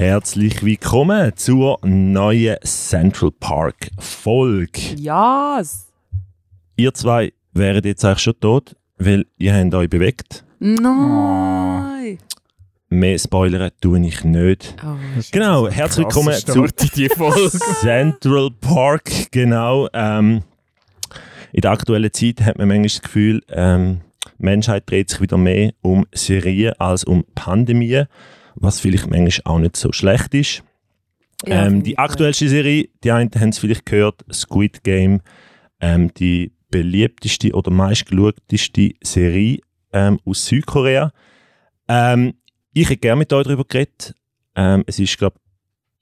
Herzlich willkommen zur neuen Central Park Folge. Yes! Ihr zwei wären jetzt eigentlich schon tot, weil ihr habt euch bewegt. Nein! Mehr spoilern tue ich nicht. Oh. Genau, herzlich willkommen Krasser zu Start in die Folge. Central Park. Genau. Ähm, in der aktuellen Zeit hat man manchmal das Gefühl, ähm, die Menschheit dreht sich wieder mehr um Serien als um Pandemien, was vielleicht manchmal auch nicht so schlecht ist. Ja, ähm, die aktuellste Serie, die einen haben es vielleicht gehört, Squid Game, ähm, die beliebteste oder meistgeschauteste Serie ähm, aus Südkorea. Ähm, ich hätte gerne mit euch darüber geredet. Ähm, es ist, glaube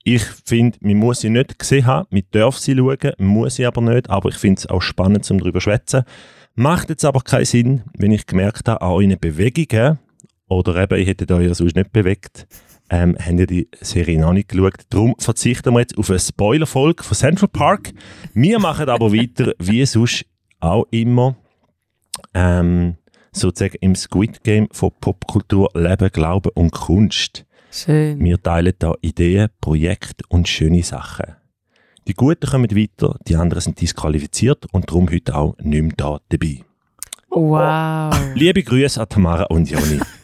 ich finde, man muss sie nicht gesehen haben, man darf sie schauen, man muss sie aber nicht, aber ich finde es auch spannend, um darüber zu schwätzen. Macht jetzt aber keinen Sinn, wenn ich gemerkt habe, an euren Bewegungen, oder eben, ihr hättet euch ja sonst nicht bewegt, ähm, habt ihr die Serie noch nicht geschaut. Darum verzichten wir jetzt auf eine Spoiler-Folge von Central Park. Wir machen aber weiter, wie sonst auch immer, ähm, sozusagen im Squid Game von Popkultur, Leben, Glauben und Kunst. Schön. Wir teilen da Ideen, Projekte und schöne Sachen. Die Guten kommen weiter, die anderen sind disqualifiziert und darum heute auch nicht mehr da dabei. Wow. Liebe Grüße an Tamara und Joni.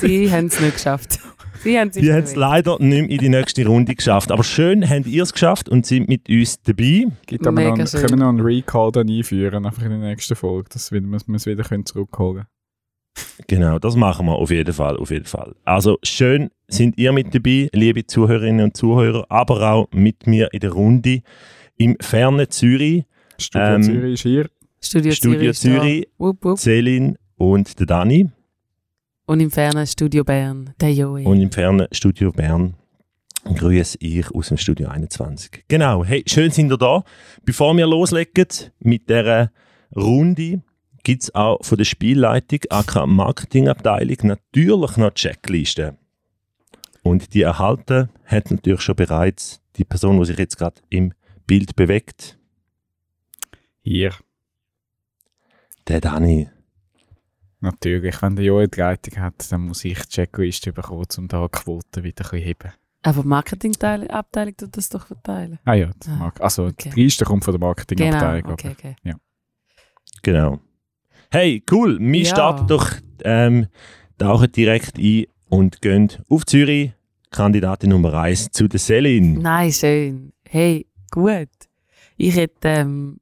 Sie haben es nicht geschafft. Sie haben es leider nicht mehr in die nächste Runde geschafft. Aber schön habt ihr es geschafft und sind mit uns dabei. Gibt aber Mega noch, einen- schön. können wir noch einen Recall dann einführen, einfach in der nächsten Folge, dass wir wir es wieder können zurückholen Genau, das machen wir auf jeden Fall, auf jeden Fall. Also schön sind ihr mit dabei, liebe Zuhörerinnen und Zuhörer, aber auch mit mir in der Runde im fernen Zürich, Studio Ähm, Zürich ist hier. Studio, Studio Zürich. Zürich. Wupp, wupp. Celine und der Dani Und im fernen Studio Bern, der Joey. und im fernen Studio Bern grüße ich aus dem Studio 21. Genau, hey, schön sind ihr da. Bevor wir loslegen mit dieser Runde, gibt es auch von der Spielleitung, aka Marketingabteilung, natürlich noch Checklisten. Und die erhalten hat natürlich schon bereits die Person, die sich jetzt gerade im Bild bewegt, Hier. der Dani. Natürlich, wenn der Joel die Leitung hat, dann muss ich die Checkliste bekommen, um da die Quote wieder ein bisschen heben. Aber die Marketingabteilung tut das doch verteilen. Ah ja, die Ah, also okay. die Liste kommt von der Marketingabteilung. Genau, okay, okay. Genau. Hey, cool. Wir Ja. starten doch, ähm, tauchen direkt ein und gehen auf Zürich. Kandidatin Nummer 1 zu der Selin. Nein, schön. Hey, gut. Ich hätte ähm,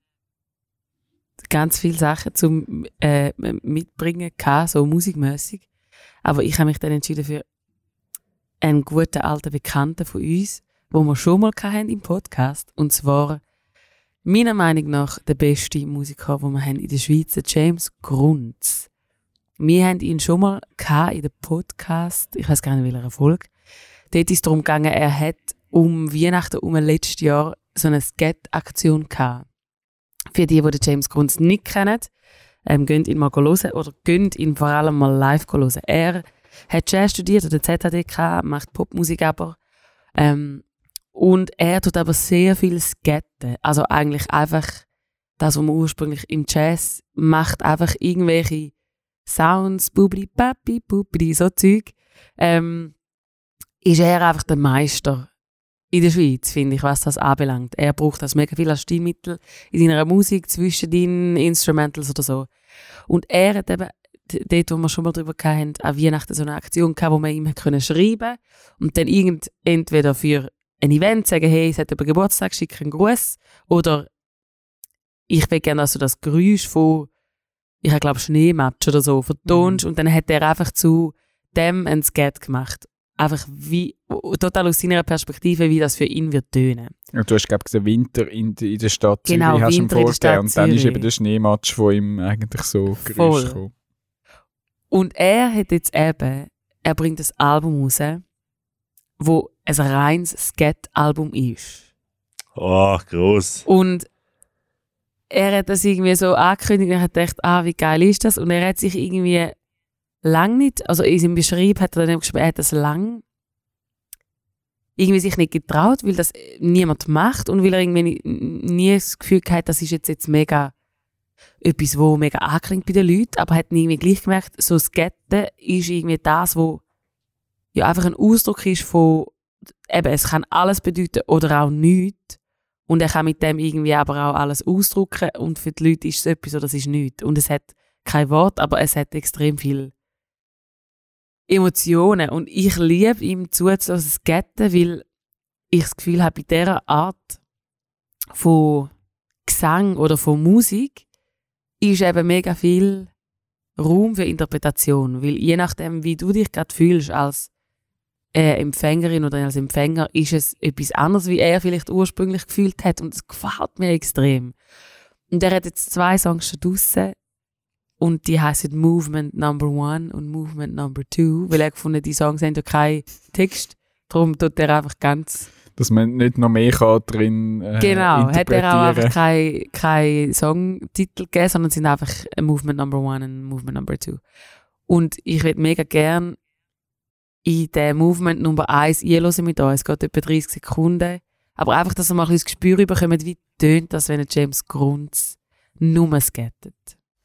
ganz viele Sachen zum äh, mitbringen gehabt, so musikmäßig. Aber ich habe mich dann entschieden für einen guten alten Bekannten von uns, wo wir schon mal hatten im Podcast. Und zwar, meiner Meinung nach, der beste Musiker, den wir haben in der Schweiz, James Grunz. Wir haben ihn schon mal in der Podcast, ich weiß gar nicht, welcher Folge. Dort ist es darum gegangen, er hat um Weihnachten um letztes Jahr so eine Skat-Aktion gehabt. Für die, die den James Grunz nicht kennen, ähm, gönnt ihn mal hören oder gönnt ihn vor allem mal live hören. Er hat Jazz studiert an der ZHDK, macht Popmusik aber. Ähm, und er tut aber sehr viel Skaten. Also eigentlich einfach das, was man ursprünglich im Jazz macht, einfach irgendwelche Sounds, Bubli, Papi, Bubli, so Zeug. Ähm, ist er einfach der Meister in der Schweiz, finde ich, was das anbelangt. Er braucht das mega viel als Stilmittel in seiner Musik, zwischen den Instrumentals oder so. Und er hat eben, dort, wo wir schon mal drüber hatten, an Weihnachten so eine Aktion gehabt, wo man ihm können schreiben und dann irgend, entweder für ein Event sagen, hey, es hat über Geburtstag, schick einen Gruß oder ich will gerne, dass du das Geräusch von, ich glaube Schneematsch oder so, vertonst und dann hat er einfach zu dem ein Skat gemacht. Einfach wie, total aus seiner Perspektive, wie das für ihn wird tönen. Ja, du hast, glaube ich, den Winter in, der- in der Stadt Genau, Zürich hast du ihm Winter vorgegeben Stadt und dann ist eben der Schneematsch von ihm eigentlich so Voll. Geräusch gekommen. Und er hat jetzt eben, er bringt ein Album raus, wo ein reines Skat-Album ist. Oh, gross. Und er hat das irgendwie so angekündigt und hat gedacht, ah, wie geil ist das? Und er hat sich irgendwie lang nicht, also in seinem Beschreib hat er dann geschrieben, er hat das lang irgendwie sich nicht getraut, weil das niemand macht und weil er irgendwie nie, das Gefühl hat, das ist jetzt, jetzt mega etwas, wo mega anklingt bei den Leuten, aber hat irgendwie gleich gemerkt, so Skaten ist irgendwie das, wo ja einfach ein Ausdruck ist von eben, es kann alles bedeuten oder auch nichts. Und er kann mit dem irgendwie aber auch alles ausdrücken und für die Leute ist es etwas oder es ist nichts. Und es hat kein Wort, aber es hat extrem viel Emotionen. Und ich liebe ihm zuzulassen, das Gatten, weil ich das Gefühl habe, bei dieser Art von Gesang oder von Musik ist eben mega viel Raum für Interpretation. Weil je nachdem, wie du dich gerade fühlst als äh, Empfängerin oder als Empfänger, ist es etwas anderes, wie er vielleicht ursprünglich gefühlt hat. Und das gefällt mir extrem. Und er hat jetzt zwei Songs schon draussen. Und die heißen Movement Number One und Movement Number Two, weil er gefunden die Songs haben ja keinen Text. Darum tut er einfach ganz dass man nicht noch mehr kann drin äh, Genau, hat er auch einfach keinen kein Songtitel gegeben, sondern sind einfach Movement Number One und Movement Number Two. Und ich würde mega gern in den Movement Nummer 1 einhören mit uns. Es geht etwa 30 Sekunden. Aber einfach, dass ihr mal ein bisschen Gespür bekommt, wie tönt das, wenn James Grunz nur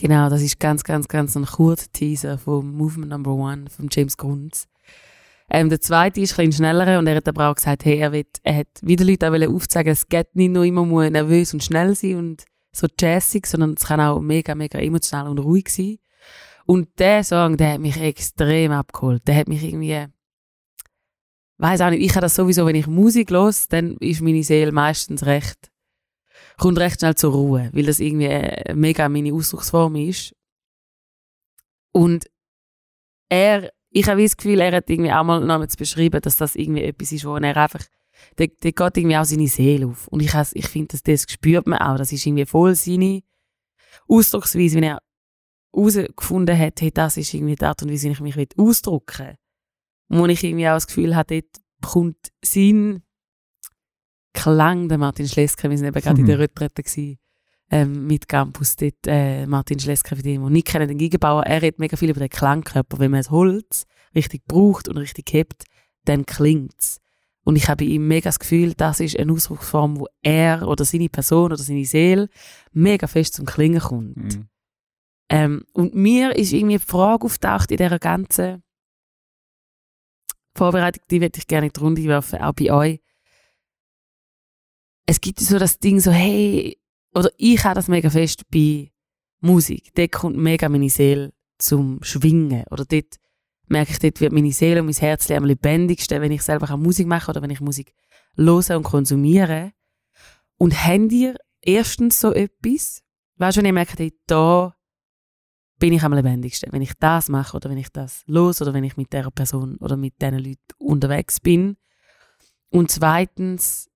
Genau, das ist ganz, ganz, ganz ein kurzer Teaser vom Movement Number One von James Grunz. Ähm, der zweite ist ein bisschen schneller und er hat aber auch gesagt, hey, er, will, er hat wieder Leute auch aufzeigen, es geht nicht nur immer nur nervös und schnell sein und so jazzig, sondern es kann auch mega, mega emotional und ruhig sein. Und der Song, der hat mich extrem abgeholt. Der hat mich irgendwie, weiß auch nicht, ich habe das sowieso, wenn ich Musik los, dann ist meine Seele meistens recht, kommt recht schnell zur Ruhe, weil das irgendwie äh, mega meine Ausdrucksform ist. Und er ich habe das Gefühl, er hat irgendwie auch mal noch zu beschreiben, dass das irgendwie etwas ist, wo er einfach, der, der geht irgendwie auch seine Seele auf. Und ich, ich finde, dass das spürt man auch. Das ist irgendwie voll seine Ausdrucksweise, wenn er herausgefunden hat, hey, das ist irgendwie die Art und Weise, wie ich mich ausdrücken will. Und ich irgendwie auch das Gefühl habe, dort kommt sein Klang, der Martin Schlesker, wir sind eben gerade mhm. in der Retrette gewesen, ähm, mit Campus, dort, äh, Martin Schlesker, für die, die nicht kennen, den Gigebauer, er redet mega viel über den Klangkörper. Wenn man das Holz richtig braucht und richtig hebt, dann klingt's. Und ich habe bei ihm mega das Gefühl, das ist eine Ausdrucksform, wo er oder seine Person oder seine Seele mega fest zum Klingen kommt. Mhm. Ähm, und mir ist irgendwie die Frage auftaucht in dieser ganzen Vorbereitung, die würde ich gerne in die Runde werfen, auch bei euch. Es gibt so das Ding so, hey, oder ich habe das mega fest bei Musik. Dort kommt mega meine Seele zum Schwingen. Oder dort merke ich, dort wird meine Seele und mein Herz am lebendigsten, wenn ich selber Musik mache oder wenn ich Musik höre und konsumiere. Und habt ihr erstens so etwas, weißt du, wenn ihr merkt, hey, da bin ich am lebendigsten, wenn ich das mache oder wenn ich das los oder wenn ich mit der Person oder mit diesen Leuten unterwegs bin. Und zweitens,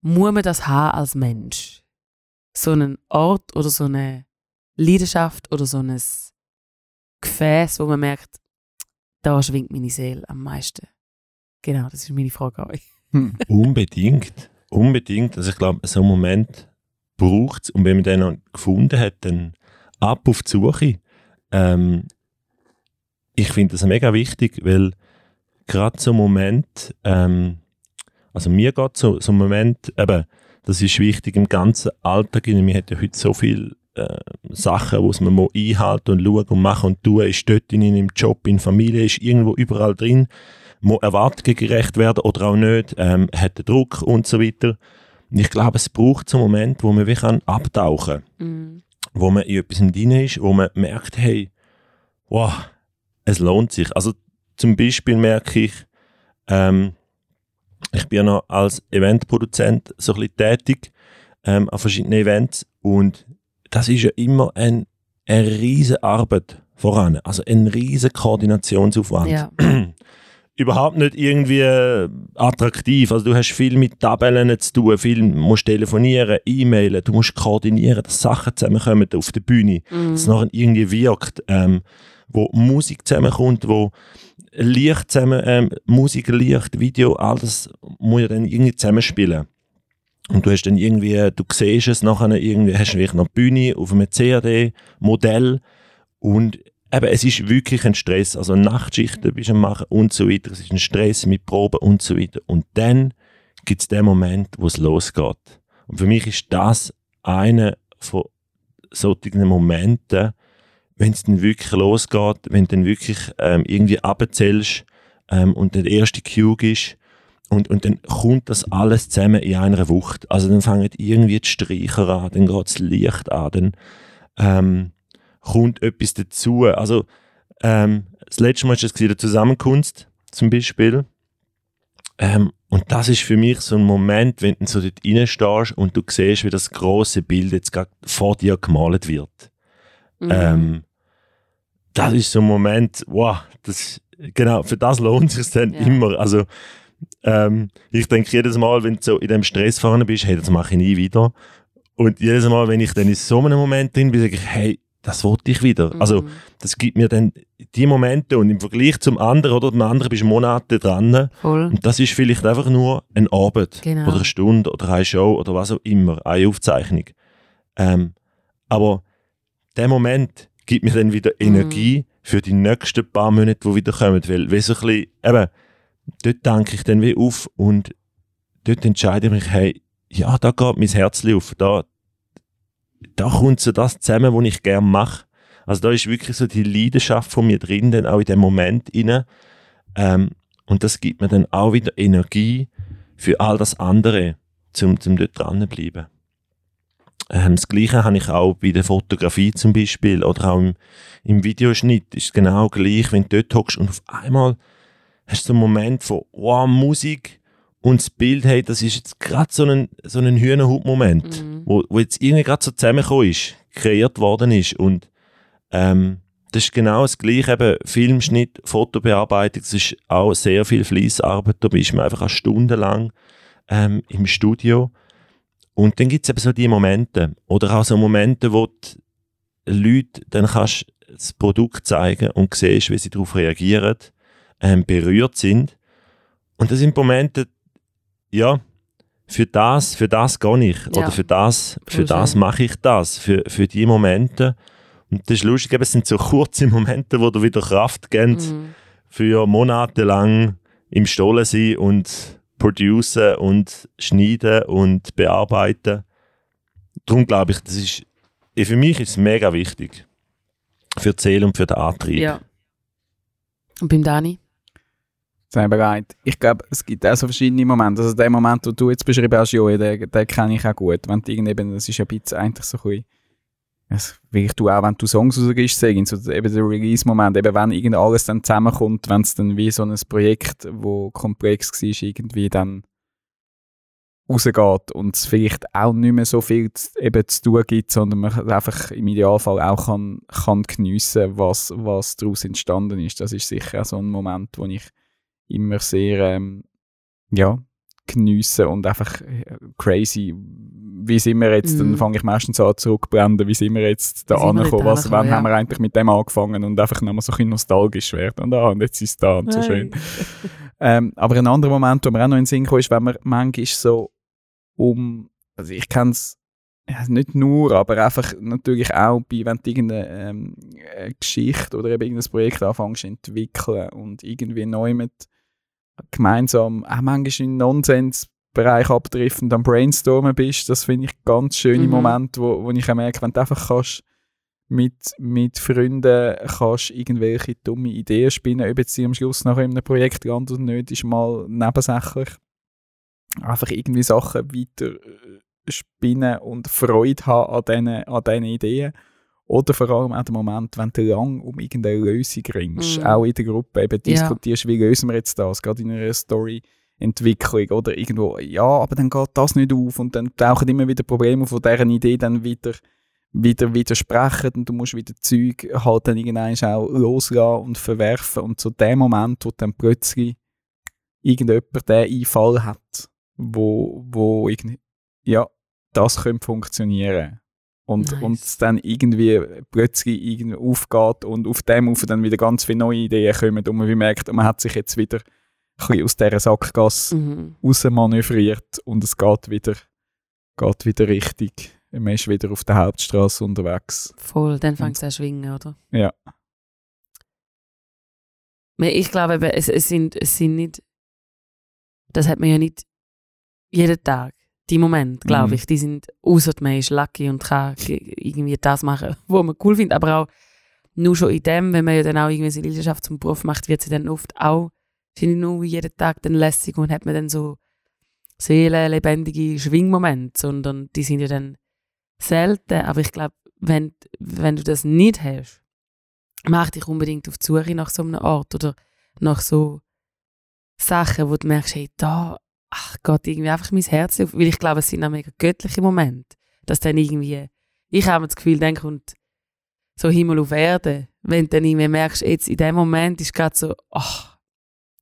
muss man das haben als Mensch? So einen Ort oder so eine Leidenschaft oder so ein Gefäß, wo man merkt, da schwingt meine Seele am meisten. Genau, das ist meine Frage an euch. Hm. Unbedingt. Unbedingt. Also ich glaube, so einen Moment braucht es. Und wenn man den noch gefunden hat, dann ab auf die Suche. Ähm, ich finde das mega wichtig, weil gerade so ein Moment, ähm, also mir geht so, so ein Moment, eben, das ist wichtig im ganzen Alltag. Wir haben ja heute so viele äh, Sachen, die man mal einhalten und schauen und machen und tun, ist dort in einem Job, in Familie, ist irgendwo überall drin, muss Erwartungen gerecht werden oder auch nicht, ähm, hat den Druck und so weiter. Und ich glaube, es braucht so einen Moment, wo man wirklich abtauchen kann, mm. wo man in etwas drin ist, wo man merkt, hey, wow, es lohnt sich. Also zum Beispiel merke ich, ähm, ich bin ja noch als Eventproduzent so ein bisschen tätig ähm, an verschiedenen Events und das ist ja immer ein, eine riesige Arbeit voran, also ein riesiger Koordinationsaufwand. Ja. Überhaupt nicht irgendwie attraktiv. Also du hast viel mit Tabellen zu tun, viel musst telefonieren, e-mailen, du musst koordinieren, dass Sachen zusammenkommen auf der Bühne, mhm. dass es nachher irgendwie wirkt. Ähm, wo Musik zusammenkommt, wo Licht zusammen, ähm, Musik, Licht, Video, alles muss ja dann irgendwie zusammenspielen. Und du hast dann irgendwie, du siehst es nachher irgendwie, hast du noch Bühne auf einem CAD-Modell und eben, es ist wirklich ein Stress, also Nachtschichten bist du am machen und so weiter, es ist ein Stress mit Proben und so weiter. Und dann gibt es den Moment, wo es losgeht. Und für mich ist das einer von solchen Momenten, wenn es dann wirklich losgeht, wenn du dann wirklich ähm, irgendwie abzählst ähm, und der erste Cue ist und, und dann kommt das alles zusammen in einer Wucht. Also dann fangen irgendwie die Streicher an, dann geht das Licht an, dann ähm, kommt etwas dazu. Also ähm, das letzte Mal war es der Zusammenkunft zum Beispiel. Ähm, und das ist für mich so ein Moment, wenn du so dort reinstehst und du siehst, wie das große Bild jetzt gerade vor dir gemalt wird. Mhm. Ähm, das ist so ein Moment, wow, das, genau, für das lohnt es sich dann ja. immer. Also, ähm, ich denke jedes Mal, wenn du so in dem Stress vorne bist, hey, das mache ich nie wieder. Und jedes Mal, wenn ich dann in so einem Moment drin bin, sage ich, hey, das wollte ich wieder. Mhm. Also, das gibt mir dann die Momente und im Vergleich zum anderen, oder? Dem anderen bist du Monate dran. Voll. Und das ist vielleicht einfach nur ein Abend genau. oder eine Stunde oder eine Show oder was auch immer, eine Aufzeichnung. Ähm, aber der Moment gibt mir dann wieder mhm. Energie für die nächsten paar Monate, die wieder kommen. Weil, weil so ein bisschen, eben, dort denke ich dann wie auf und dort entscheide ich mich, hey, ja, da geht mein Herz auf, da, da kommt so das zusammen, was ich gerne mache. Also da ist wirklich so die Leidenschaft von mir drin, dann auch in dem Moment inne. Ähm, und das gibt mir dann auch wieder Energie für all das andere, zum, zum dort dran bleiben. Ähm, das Gleiche habe ich auch bei der Fotografie zum Beispiel oder auch im, im Videoschnitt. Ist genau gleich, wenn du dort hockst und auf einmal hast du so einen Moment von, wow, Musik und das Bild, hey, das ist jetzt gerade so ein, so ein Hühnerhaut-Moment, mhm. wo, wo jetzt irgendwie gerade so zusammengekommen ist, kreiert worden ist und ähm, das ist genau das Gleiche, eben Filmschnitt, Fotobearbeitung, das ist auch sehr viel Fließarbeit, da bist du einfach stundenlang ähm, im Studio und dann gibt es eben so die Momente. Oder auch so Momente, wo die Leute, dann kannst du das Produkt zeigen und siehst, wie sie darauf reagieren, ähm, berührt sind. Und das sind Momente, ja, für das, für das gehe ich. Ja. Oder für das, für das mache ich das. Für, für die Momente. Und das ist lustig, eben, es sind so kurze Momente, wo du wieder Kraft gibst, mhm. für monatelang im Stollen sein und producen und schneiden und bearbeiten. Darum glaube ich, das ist, für mich ist es mega wichtig. Für die Seele und für den Antrieb. Ja. Und beim Dani? Sehr bereit. Ich glaube, es gibt auch so verschiedene Momente. Also der Moment, den du jetzt beschrieben hast, Joey, den, den kenne ich auch gut. Wenn du irgendwie, das ist ein bisschen eigentlich so ein das wirklich du auch, wenn du Songs rausgibst, sagen, so eben der Release-Moment, eben wenn irgend alles dann zusammenkommt, wenn es dann wie so ein Projekt, wo komplex war, irgendwie dann rausgeht und es vielleicht auch nicht mehr so viel zu, eben zu tun gibt, sondern man einfach im Idealfall auch kann, kann geniessen, was, was daraus entstanden ist. Das ist sicher auch so ein Moment, wo ich immer sehr, ähm, ja, geniessen und einfach äh, crazy. Wie sind wir jetzt, mm. dann mhm. fange ich meistens an zurückblenden, wie sind wir jetzt da angekommen, was, wann ja. haben wir eigentlich mit dem angefangen und einfach nochmal so ein bisschen nostalgisch werden und ah, und jetzt ist es da und so schön. ähm, aber ein anderer Moment, wo mir auch noch in den Sinn kam, ist, wenn man manchmal so um, also ich kenne es ja, nicht nur, aber einfach natürlich auch bei, wenn du irgendeine ähm, Geschichte oder eben irgendein Projekt anfängst zu entwickeln und irgendwie neu mit gemeinsam auch manchmal in Nonsensbereich abdriften und am Brainstormen bist. Das finde ich ganz schöne mhm. Momente, wo, wo ich merke, wenn du einfach kannst mit, mit Freunden kannst irgendwelche dumme Ideen spinnen, ob jetzt sie am Schluss nach einem Projekt landet oder nicht, ist mal nebensächlich. Einfach irgendwie Sachen weiter äh, spinnen und Freude haben an diesen, an diesen Ideen. Oder vor allem auch der Moment, wenn du lang um irgendeine Lösung ringst, mm. auch in der Gruppe eben diskutierst, ja. wie lösen wir jetzt das, gerade in einer Story-Entwicklung oder irgendwo, ja, aber dann geht das nicht auf und dann tauchen immer wieder Probleme von deren Idee dann wieder, wieder widersprechen und du musst wieder Zeug halt dann irgendwann auch loslassen und verwerfen und so der Moment, wo dann plötzlich irgendjemand den Einfall hat, wo, wo irgendwie, ja, das könnte funktionieren und, Nice. und es dann irgendwie plötzlich irgendwie aufgeht und auf dem auf dann wieder ganz viele neue Ideen kommen und man merkt, man hat sich jetzt wieder ein bisschen aus dieser Sackgasse Mhm. rausmanövriert und es geht wieder, geht wieder richtig. Man ist wieder auf der Hauptstraße unterwegs. Voll, dann fängt es an schwingen, oder? Ja. Ich glaube, es, es, sind, es sind nicht. Das hat man ja nicht jeden Tag. Die Momente, glaube Mhm. ich, die sind, außer man ist lucky und kann ge- irgendwie das machen, was man cool findet. Aber auch nur schon in dem, wenn man ja dann auch irgendwie seine Leidenschaft zum Beruf macht, wird sie dann oft auch, finde ich, nur jeden Tag dann lässig und hat man dann so seelenlebendige Schwingmomente, sondern die sind ja dann selten. Aber ich glaube, wenn, wenn du das nicht hast, mach dich unbedingt auf die Suche nach so einem Ort oder nach so Sachen, wo du merkst, hey, da, ach Gott, irgendwie einfach mein Herz auf. Weil ich glaube, es sind auch mega göttliche Momente, dass dann irgendwie, ich habe das Gefühl, dann kommt so Himmel auf Erde, wenn du dann irgendwie merkst, jetzt in dem Moment ist gerade so, ach,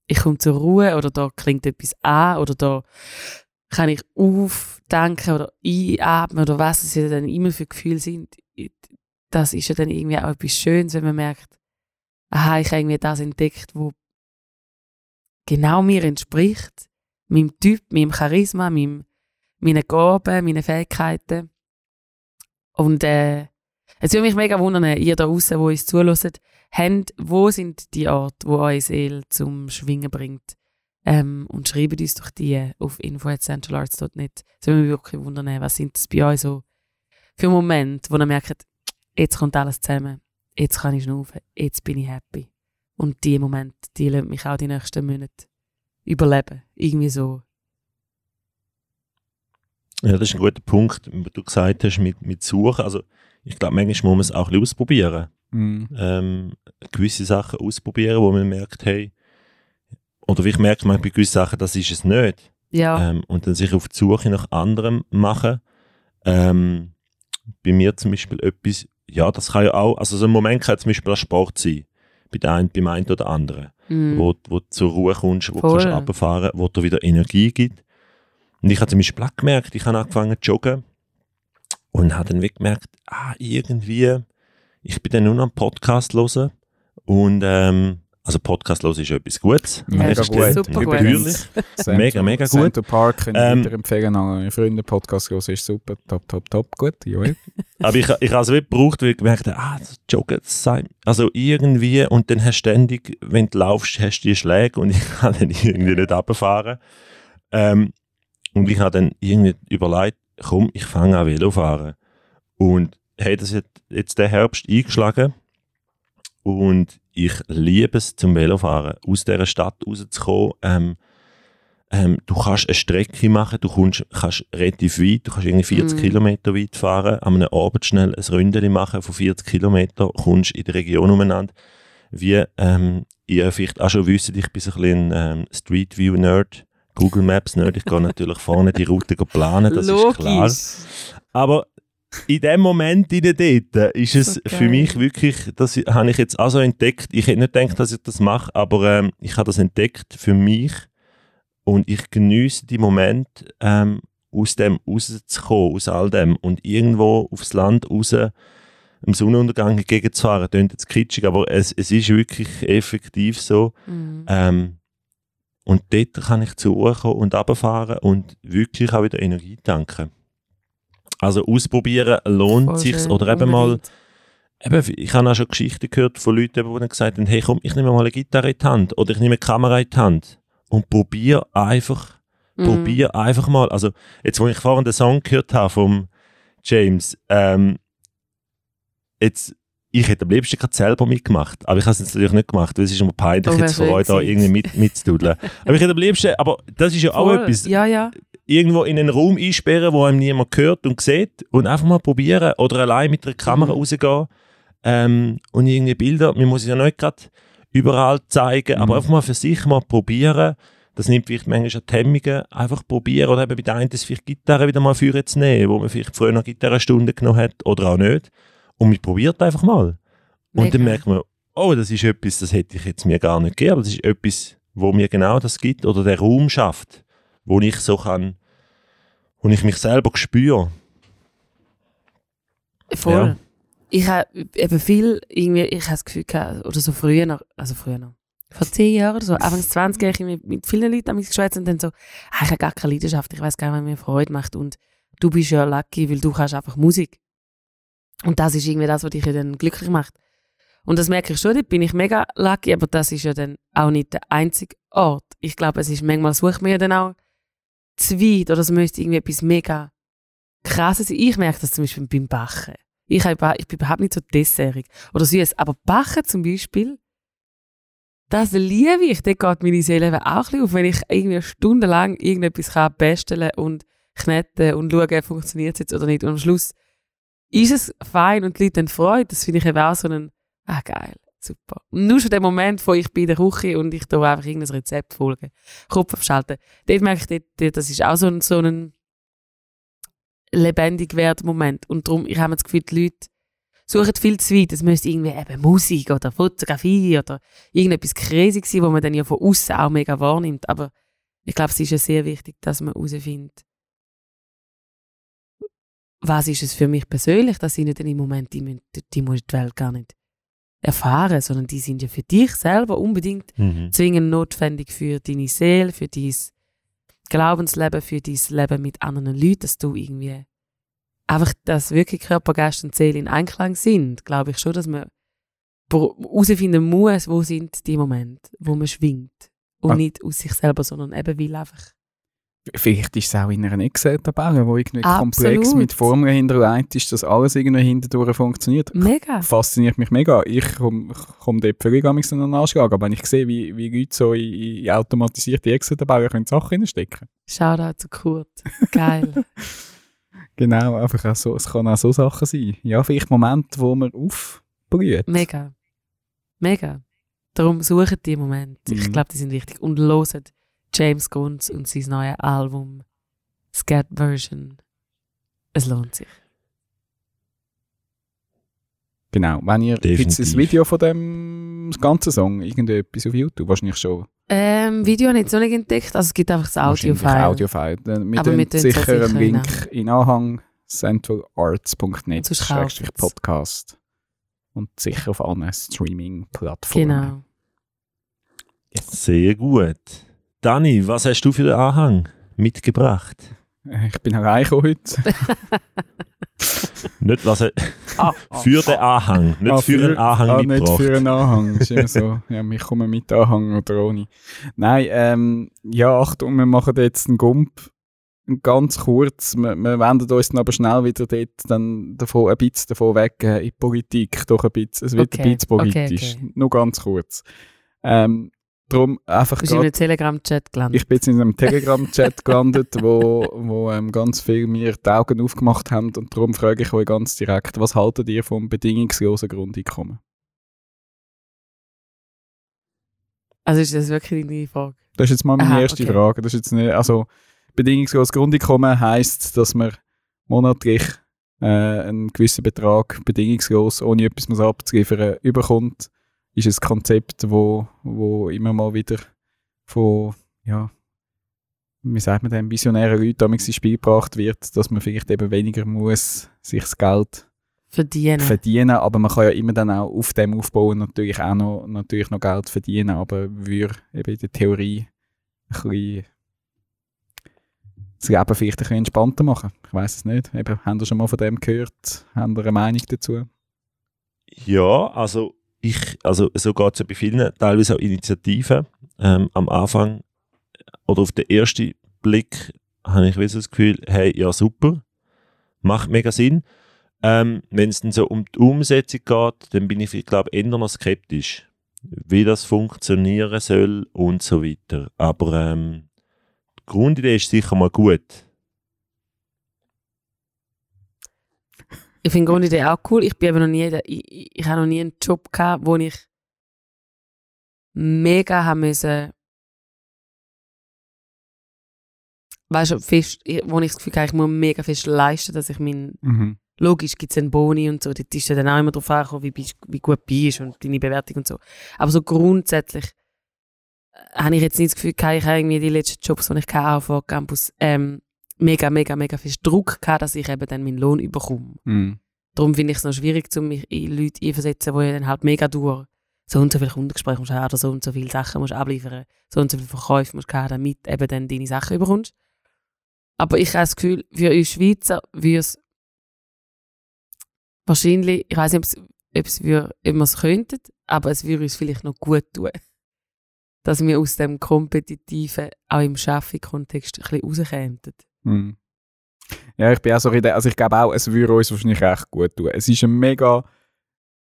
ich komme zur Ruhe oder da klingt etwas an oder da kann ich aufdenken oder einatmen oder was es ja dann immer für Gefühle sind. Das ist ja dann irgendwie auch etwas Schönes, wenn man merkt, aha, ich habe irgendwie das entdeckt, wo genau mir entspricht, meinem Typ, meinem Charisma, meinem, meinen Gaben, meinen Fähigkeiten. Und äh, es würde mich mega wundern, ihr da draußen, wo uns zuhört, habt, wo sind die Orte, wo eure Seele zum Schwingen bringt? Ähm, und schreibt uns doch die auf info.centralarts.net. Es würde mich wirklich wundern, was sind das bei euch so für Momente, wo ihr merkt, jetzt kommt alles zusammen, jetzt kann ich schnaufen, jetzt bin ich happy. Und die Momente, die lassen mich auch die nächsten Monate überleben. Irgendwie so. Ja, das ist ein guter Punkt, wo du gesagt hast, mit, mit Suchen. Also, ich glaube, manchmal muss man es auch ein bisschen ausprobieren. Mhm. Ähm, gewisse Sachen ausprobieren, wo man merkt, hey, oder wie ich merke, man bei gewissen Sachen, das ist es nicht. Ja, Ähm, und dann sich auf die Suche nach anderem machen. Ähm, bei mir zum Beispiel etwas, ja, das kann ja auch, also so ein Moment kann zum Beispiel auch Sport sein. Bei einen, beim einen oder anderen. mm, wo, wo du zur Ruhe kommst, wo Voll. du kannst runterfahren wo dir wieder Energie gibt. Und ich habe zum Beispiel gemerkt, ich habe angefangen zu joggen und habe dann gemerkt, ah, irgendwie, ich bin dann nur noch einen Podcast hören und ähm, also Podcast hören ist etwas Gutes. Mega gut. Super gut. Natürlich. Central- Mega, mega gut. Central Park können Ähm, weiterempfehlen an eure Freunde. Podcast hören ist super. Top, top, top. Gut. Ja. Aber ich, ich habe es wirklich gebraucht, weil ich gemerkt habe, ah, das Joggen, das sei, also irgendwie, und dann hast du ständig, wenn du laufst, hast du die Schläge und ich kann dann irgendwie nicht runterfahren. Ähm, und ich habe dann irgendwie überlegt, komm, ich fange an Velofahren. Und hey, das hat jetzt der Herbst eingeschlagen und ich liebe es zum Velofahren, aus dieser Stadt rauszukommen. Ähm, ähm, du kannst eine Strecke machen, du kommst, kannst relativ weit, du kannst irgendwie 40 Mhm. Kilometer weit fahren, an einem Abend schnell ein Ründeli machen von 40 Kilometer, kommst in der Region umeinander. Wie ähm, ihr vielleicht auch schon wisst, ich bin so ein bisschen ähm, Street View Nerd, Google Maps Nerd, ich gehe natürlich vorne die Route planen, das ist klar. Logisch. Aber in dem Moment in dort ist es So für mich wirklich, das habe ich jetzt auch so entdeckt. Ich hätte nicht gedacht, dass ich das mache, aber ähm, ich habe das entdeckt für mich und ich genieße die Moment, ähm, aus dem rauszukommen, aus all dem und irgendwo aufs Land raus am Sonnenuntergang entgegenzufahren. Klingt jetzt kitschig, aber es, es ist wirklich effektiv so. Mhm. Ähm, und dort kann ich zur Ruhe kommen und runterfahren und wirklich auch wieder Energie tanken. Also ausprobieren lohnt Voll sich's schön, oder eben mal, eben, ich habe auch schon Geschichten gehört von Leuten, die dann gesagt haben, hey komm, ich nehme mal eine Gitarre in die Hand oder ich nehme eine Kamera in die Hand und probiere einfach, Mhm. probier einfach mal. Also jetzt, wo ich vorhin den Song gehört habe vom James, ähm, jetzt, ich hätte am liebsten gerade selber mitgemacht, aber ich habe es natürlich nicht gemacht, weil es ist immer peinlich, Oh, jetzt für euch da irgendwie mit, mitzududeln. aber ich hätte am liebsten, aber das ist ja auch Voll. etwas, Ja, ja. irgendwo in einen Raum einsperren, wo einem niemand hört und sieht und einfach mal probieren oder allein mit einer Kamera Mhm. rausgehen ähm, und irgendwie Bilder, man muss es ja nicht gerade überall zeigen, aber Mhm. einfach mal für sich mal probieren, das nimmt vielleicht manchmal die Hemmungen, einfach probieren oder eben bei der einen das vielleicht Gitarre wieder mal führen zu nehmen, wo man vielleicht früher noch Gitarrenstunde genommen hat oder auch nicht und man probiert einfach mal und dann Mega. merkt man, oh, das ist etwas, das hätte ich jetzt mir gar nicht gegeben, aber das ist etwas, wo mir genau das gibt oder der Raum schafft, wo ich so kann, wo ich mich selber spüre. Voll. Ja. Ich habe eben viel, irgendwie, ich habe das Gefühl gehabt, oder so früher noch, also früher noch, vor zehn Jahren oder so, Anfangs 20 habe ich mit, mit vielen Leuten am geschwätzt und dann so, ah, ich habe gar keine Leidenschaft, ich weiß gar nicht, was mir Freude macht und du bist ja lucky, weil du kannst einfach Musik. Und das ist irgendwie das, was dich ja dann glücklich macht. Und das merke ich schon, dort bin ich mega lucky, aber das ist ja dann auch nicht der einzige Ort. Ich glaube, es ist manchmal sucht man ja dann auch zu weit oder es müsste irgendwie etwas mega krasses sein. Ich merke das zum Beispiel beim Bachen. Ich, habe, ich bin überhaupt nicht so dessertig oder süß, aber Bachen zum Beispiel, das liebe ich. Dort geht meine Seele auch ein bisschen auf, wenn ich irgendwie stundenlang irgendetwas kann basteln und kneten und schauen, funktioniert es jetzt oder nicht. Und am Schluss ist es fein und die Leute haben Freude. Das finde ich eben auch so ein, ah geil, super. Nur schon der Moment, wo ich bei der Küche und ich da einfach irgendein Rezept folge, Kopf abschalten, dort merke ich, dort, das ist auch so ein, so ein lebendig werden Moment. Und darum, ich habe das Gefühl, die Leute suchen viel zu weit. Es müsste irgendwie eben Musik oder Fotografie oder irgendetwas crazy sein, wo man dann ja von außen auch mega wahrnimmt. Aber ich glaube, es ist ja sehr wichtig, dass man herausfindet, was ist es für mich persönlich, dass ich nicht in dem Moment, die, müssen- die muss die Welt gar nicht erfahren, sondern die sind ja für dich selber unbedingt Mhm. zwingend notwendig für deine Seele, für dein Glaubensleben, für dein Leben mit anderen Leuten, dass du irgendwie einfach, dass wirklich Körper, Geist und Seele in Einklang sind, glaube ich schon, dass man herausfinden muss, wo sind die Momente, wo man schwingt. Und Ah. nicht aus sich selber, sondern eben will einfach. Vielleicht ist es auch in einer Excel-Tabelle, wo irgendwie Absolut. komplex mit Formeln hinterlegt ist, dass alles irgendwie hinterdurch funktioniert. Mega. Fasziniert mich mega. Ich komme komm dort völlig an mich so einen Anschlag, aber wenn ich sehe, wie, wie Leute so in, in automatisierte Excel-Tabellen können Sachen reinstecken Shoutout zu Kurt. Geil. Genau, einfach auch so, es kann auch so Sachen sein. Ja, vielleicht Momente, wo man aufblüht. Mega. Mega. Darum suchen die Momente. Ich Mhm. glaube, die sind wichtig. Und hören James Guns und sein neues Album Scat Version. Es lohnt sich. Genau. Wenn ihr, gibt es ein. Video von dem ganzen Song, irgendetwas auf YouTube? Wahrscheinlich schon. Ähm, Video habe ich jetzt noch nicht entdeckt. Also es gibt einfach das Audio-File. Audio-File. Wir Aber wir sicher sicher einen Link in Anhang centralarts.net Schrägstrich. Podcast. Und sicher auf allen Streaming-Plattformen. Genau. Sehr gut. Dani, was hast du für den Anhang mitgebracht? Ich bin allein heute. Nicht was er, Ah, für den Anhang, nicht Ah, für einen Anhang ah, nicht mitgebracht. für einen Anhang. Ist immer so. Ja, wir kommen mit Anhang oder ohne. Nein, ähm, ja, Achtung, wir machen jetzt einen Gump. Ganz kurz. Wir, wir wenden uns dann aber schnell wieder dort dann davon, ein bisschen davon weg äh, in die Politik. Doch ein bisschen. Es wird Okay, ein bisschen okay, politisch. okay. Nur ganz kurz. Ähm, darum einfach Bist du in grad- einem Telegram-Chat gelandet? ich bin jetzt in einem Telegram-Chat gelandet, wo, wo ähm, ganz viel mir die Augen aufgemacht haben und darum frage ich euch ganz direkt, was haltet ihr vom bedingungslosen Grundeinkommen? Also ist das wirklich deine Frage? Das ist jetzt mal meine Aha, erste okay. Frage. Das ist jetzt nicht, also bedingungsloses Grundeinkommen heisst, dass man monatlich äh, einen gewissen Betrag bedingungslos, ohne etwas abzuliefern, überkommt. Ist ein Konzept, wo, wo immer mal wieder von, ja, wie sagt man dem, visionären Leuten damals ins Spiel gebracht wird, dass man vielleicht eben weniger muss sich das Geld Verdienen. verdienen, aber man kann ja immer dann auch auf dem aufbauen natürlich auch noch, natürlich noch Geld verdienen, aber würde eben in der Theorie ein bisschen das Leben vielleicht ein bisschen entspannter machen. Ich weiß es nicht. Eben, haben ihr schon mal von dem gehört? Haben ihr eine Meinung dazu? Ja, also ich, also so geht es ja bei vielen, teilweise auch Initiativen. Ähm, am Anfang oder auf den ersten Blick habe ich das Gefühl, hey, ja super, macht mega Sinn. Ähm, Wenn es dann so um die Umsetzung geht, dann bin ich, glaube ich, eher noch skeptisch, wie das funktionieren soll und so weiter. Aber ähm, die Grundidee ist sicher mal gut. Ich finde Grundidee auch cool. Ich bin aber noch nie, ich, ich, ich habe noch nie einen Job gehabt, wo ich mega haben müssen, weißt du, fest, wo ich das Gefühl habe, ich muss mega fest leisten, dass ich mein, Mhm. logisch gibt es einen Boni und so, dort ist dann auch immer darauf angekommen, wie, bist- wie gut du bist und deine Bewertung und so. Aber so grundsätzlich äh, habe ich jetzt nicht das Gefühl gehabt, ich habe irgendwie die letzten Jobs, die ich hatte, vor Campus, ähm, mega, mega, mega viel Druck gehabt, dass ich eben dann meinen Lohn überkomme. Mhm. Darum finde ich es noch schwierig, um mich in Leute einversetzen, die dann halt mega durch so und so viele Kundengespräche musst du haben, oder so und so viele Sachen musst du abliefern, so und so viele Verkäufe musst du haben, damit eben dann deine Sachen überkommst. Aber ich habe das Gefühl, für uns Schweizer würde es wahrscheinlich, ich weiß nicht, ob es, wir, es könnten, aber es würde uns vielleicht noch gut tun, dass wir aus dem Kompetitiven auch im Schaffing-Kontext ein bisschen rauskämen. Hm. Ja, ich bin auch so in der, also ich glaube auch, es würde uns wahrscheinlich recht gut tun. Es ist ein mega,